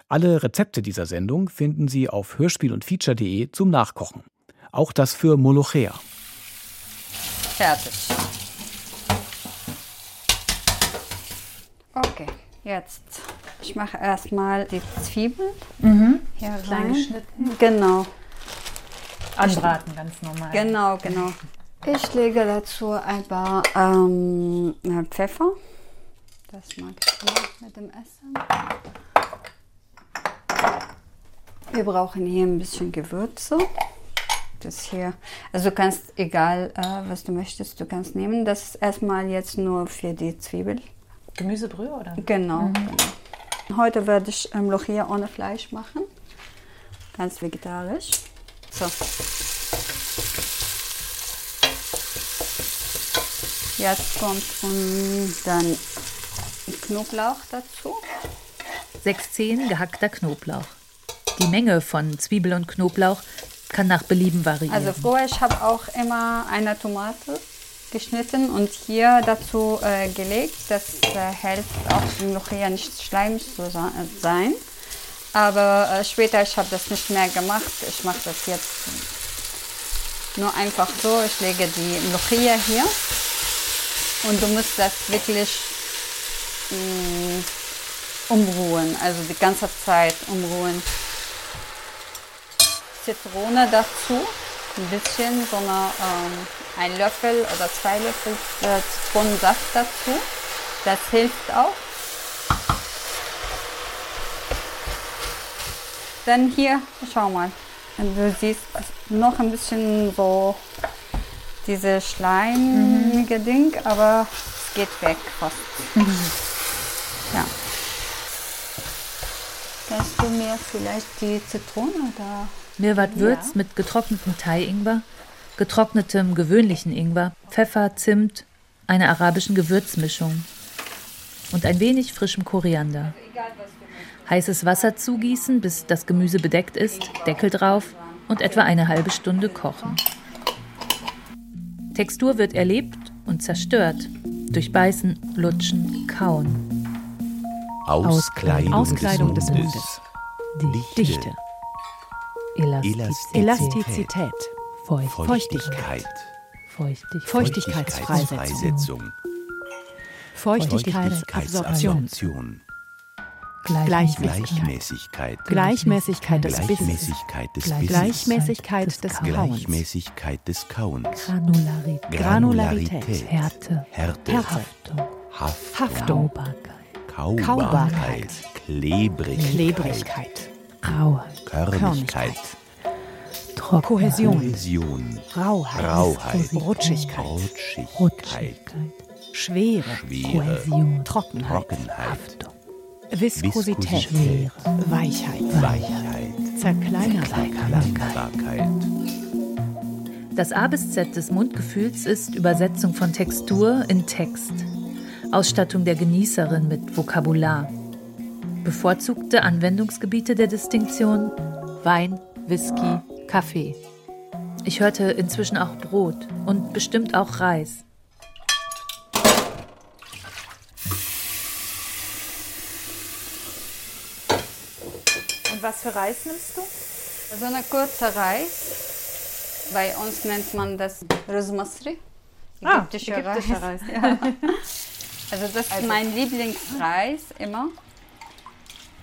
Alle Rezepte dieser Sendung finden Sie auf hörspiel und feature.de zum Nachkochen. Auch das für Molochea. Fertig. Okay, jetzt. Ich mache erstmal die Zwiebeln Mhm. hier Klein rein. geschnitten. Genau. Anbraten, ganz normal. Genau, genau. Ich lege dazu ein paar ähm, äh, Pfeffer. Das mag ich hier mit dem Essen. Wir brauchen hier ein bisschen Gewürze. Das hier, also du kannst, egal äh, was du möchtest, du kannst nehmen. Das ist erstmal jetzt nur für die Zwiebel. Gemüsebrühe oder? Genau. Mhm. genau. Heute werde ich ähm, Lochia ohne Fleisch machen. Ganz vegetarisch. So. Jetzt kommt dann Knoblauch dazu. Sechs Zehen gehackter Knoblauch. Die Menge von Zwiebel und Knoblauch kann nach Belieben variieren. Also vorher, ich habe auch immer eine Tomate geschnitten und hier dazu äh, gelegt. Das äh, hilft auch dem Lochia nicht schleimig zu äh, sein. Aber äh, später, ich habe das nicht mehr gemacht. Ich mache das jetzt nur einfach so. Ich lege die Lochia hier und du musst das wirklich mh, umruhen, also die ganze Zeit umruhen. Zitrone dazu, ein bisschen, so eine, ähm, ein Löffel oder zwei Löffel äh, Zitronensaft dazu. Das hilft auch. Dann hier, schau mal, du siehst noch ein bisschen so diese schleimige Ding, aber es geht weg fast. Ja. Willst du mir vielleicht die Zitrone oder? Mirwart würzt ja. mit getrocknetem Thai-Ingwer, getrocknetem gewöhnlichen Ingwer, Pfeffer, Zimt, einer arabischen Gewürzmischung und ein wenig frischem Koriander. Heißes Wasser zugießen, bis das Gemüse bedeckt ist, Deckel drauf und etwa eine halbe Stunde kochen. Textur wird erlebt und zerstört durch Beißen, Lutschen, Kauen. Auskleidung, Auskleidung des, des Mundes. Mundes. Dichte. Elastizität. Elastizität. Feuchtigkeit. Feuchtigkeit. Feuchtigkeitsfreisetzung. Feuchtigkeitsabsorption. Gleichmäßigkeit. Gleichmäßigkeit des Gleichmäßigkeit des Bisses. Gleichmäßigkeit des Kauens. Gleichmäßigkeit des Kauens. Granularität. Granularität. Härte. Härte. Haftung. Haftung. Kaubarkeit. Kaubarkeit. Klebrigkeit. Klebrigkeit. Rauheit. Körnigkeit. Kohäsion. Kohäsion. Rauheit. Rauheit. Rutschigkeit. Rutschigkeit. Schwere. Schwere. Kohäsion. Trockenheit. Haftung. Viskosität. Schwere. Weichheit. Weichheit. Zerkleinerbarkeit. Das A bis Z des Mundgefühls ist Übersetzung von Textur in Text. Ausstattung der Genießerin mit Vokabular. Bevorzugte Anwendungsgebiete der Distinktion Wein, Whisky, Kaffee. Ich hörte inzwischen auch Brot und bestimmt auch Reis. Was für Reis nimmst du? So eine kurze Reis. Bei uns nennt man das Rosmasri. Ah, Ägyptischer ägyptischer Reis. Reis. Ja. Also das ist Also- mein Lieblingsreis immer.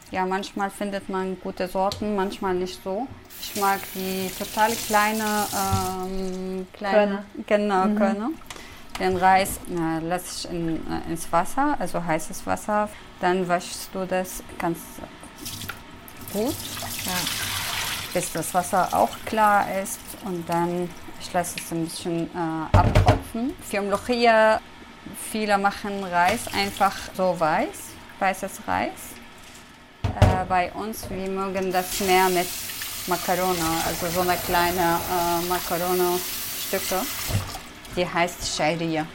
Ja, manchmal findet man gute Sorten, manchmal nicht so. Ich mag die total kleine, ähm, kleine Körner. Genau, Mhm. Körner. Den Reis äh, lasse ich in, äh, ins Wasser, also heißes Wasser. Dann waschst du das ganz gut, bis das Wasser auch klar ist. Und dann, ich lasse es ein bisschen äh, abtropfen. Für Mlochia, viele machen Reis einfach so weiß, weißes Reis. Äh, bei uns, wir mögen das mehr mit Macarona, also so eine kleine äh, Macarona-Stücke. Die heißt Shairia.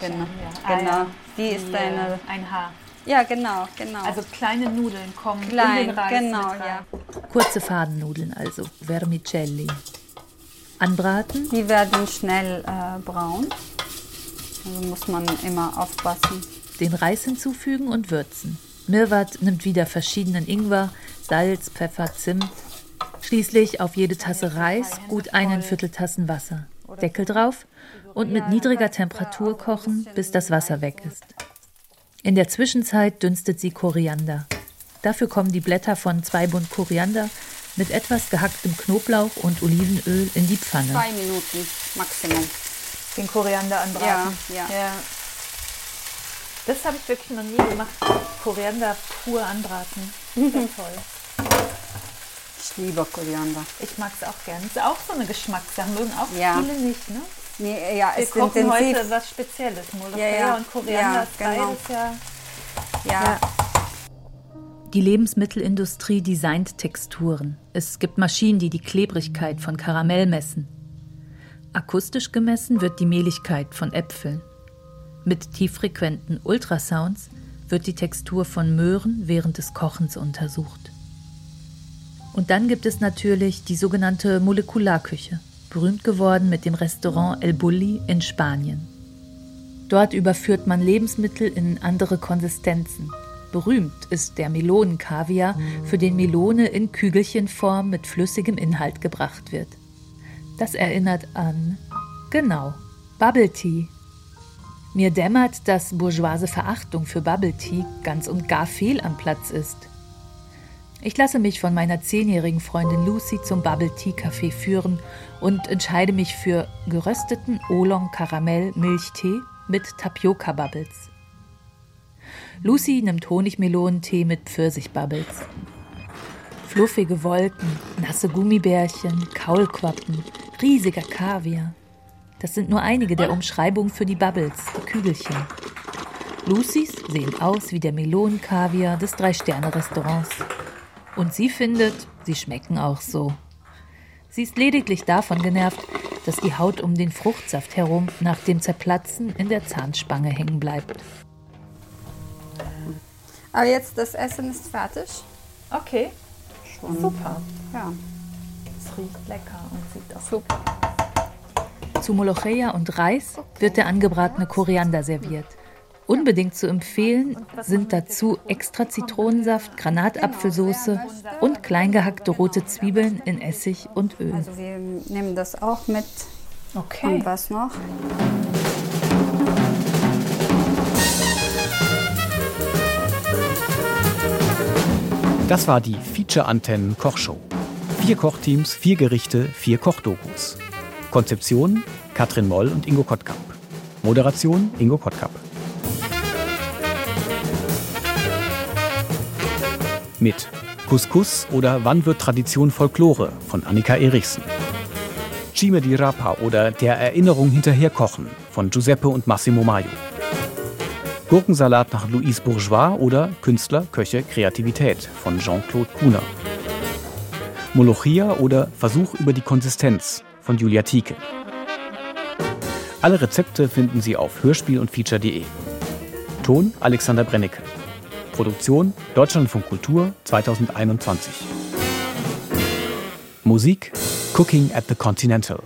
Genau, Ah, genau. ja. Die ist eine. äh, ein Haar. Ja, genau, genau. Also kleine Nudeln kommen Klein, in den Reis genau, mit rein. ja. Kurze Fadennudeln also, Vermicelli. Anbraten, Die werden schnell äh, braun. Also muss man immer aufpassen. den Reis hinzufügen und würzen. Mirwat nimmt wieder verschiedenen Ingwer, Salz, Pfeffer, Zimt. Schließlich auf jede Tasse Reis gut einen Vierteltassen Wasser. Deckel drauf und mit niedriger Temperatur kochen, bis das Wasser weg ist. In der Zwischenzeit dünstet sie Koriander. Dafür kommen die Blätter von zwei Bund Koriander mit etwas gehacktem Knoblauch und Olivenöl in die Pfanne. Zwei Minuten Maximum. Den Koriander anbraten. Ja, ja. Das habe ich wirklich noch nie gemacht. Koriander pur anbraten. Sehr toll. Ich liebe Koriander. Ich mag es auch gerne. Ist auch so eine Geschmackssache. Mögen auch Ja. viele nicht, ne? Nee, ja, Wir ist kochen intensiv. heute was Spezielles. Molokhia Ja, ja. und Koriander Ja, ist genau. beides ja. Ja. Die Lebensmittelindustrie designt Texturen. Es gibt Maschinen, die die Klebrigkeit von Karamell messen. Akustisch gemessen wird die Mehligkeit von Äpfeln. Mit tieffrequenten Ultrasounds wird die Textur von Möhren während des Kochens untersucht. Und dann gibt es natürlich die sogenannte Molekularküche, berühmt geworden mit dem Restaurant El Bulli in Spanien. Dort überführt man Lebensmittel in andere Konsistenzen. Berühmt ist der Melonenkaviar, für den Melone in Kügelchenform mit flüssigem Inhalt gebracht wird. Das erinnert an, genau, Bubble Tea. Mir dämmert, dass bourgeoise Verachtung für Bubble Tea ganz und gar fehl am Platz ist. Ich lasse mich von meiner zehnjährigen Freundin Lucy zum Bubble Tea Café führen und entscheide mich für gerösteten Oolong Karamell Milchtee mit Tapioca Bubbles. Lucy nimmt Honigmelonentee mit Pfirsichbubbles. Fluffige Wolken, nasse Gummibärchen, Kaulquappen, riesiger Kaviar. Das sind nur einige der Umschreibungen für die Bubbles, die Kügelchen. Lucys sehen aus wie der Melonenkaviar des Drei-Sterne-Restaurants. Und sie findet, sie schmecken auch so. Sie ist lediglich davon genervt, dass die Haut um den Fruchtsaft herum nach dem Zerplatzen in der Zahnspange hängen bleibt. Aber jetzt das Essen ist fertig. Okay. Schon. Super. Ja. Es riecht lecker und sieht auch super. Zu Molocheia und Reis wird der angebratene Koriander serviert. Unbedingt zu empfehlen sind dazu extra Zitronensaft, Granatapfelsauce und kleingehackte rote Zwiebeln in Essig und Öl. Also wir nehmen das auch mit. Okay. Und was noch? Das war die Feature-Antennen Kochshow. Vier Kochteams, vier Gerichte, vier Kochdokus. Konzeption Katrin Moll und Ingo Kottkamp. Moderation Ingo Kottkamp. Mit Couscous oder Wann wird Tradition Folklore von Annika Erichsen. Cime di Rapa oder Der Erinnerung hinterher kochen von Giuseppe und Massimo Maio. Gurkensalat nach Louise Bourgeois oder Künstler, Köche, Kreativität von Jean-Claude Kuhner. Molochia oder Versuch über die Konsistenz von Julia Tieke. Alle Rezepte finden Sie auf hörspiel und feature.de. Ton Alexander Brennecke. Produktion Deutschlandfunk Kultur 2021. Musik Cooking at the Continental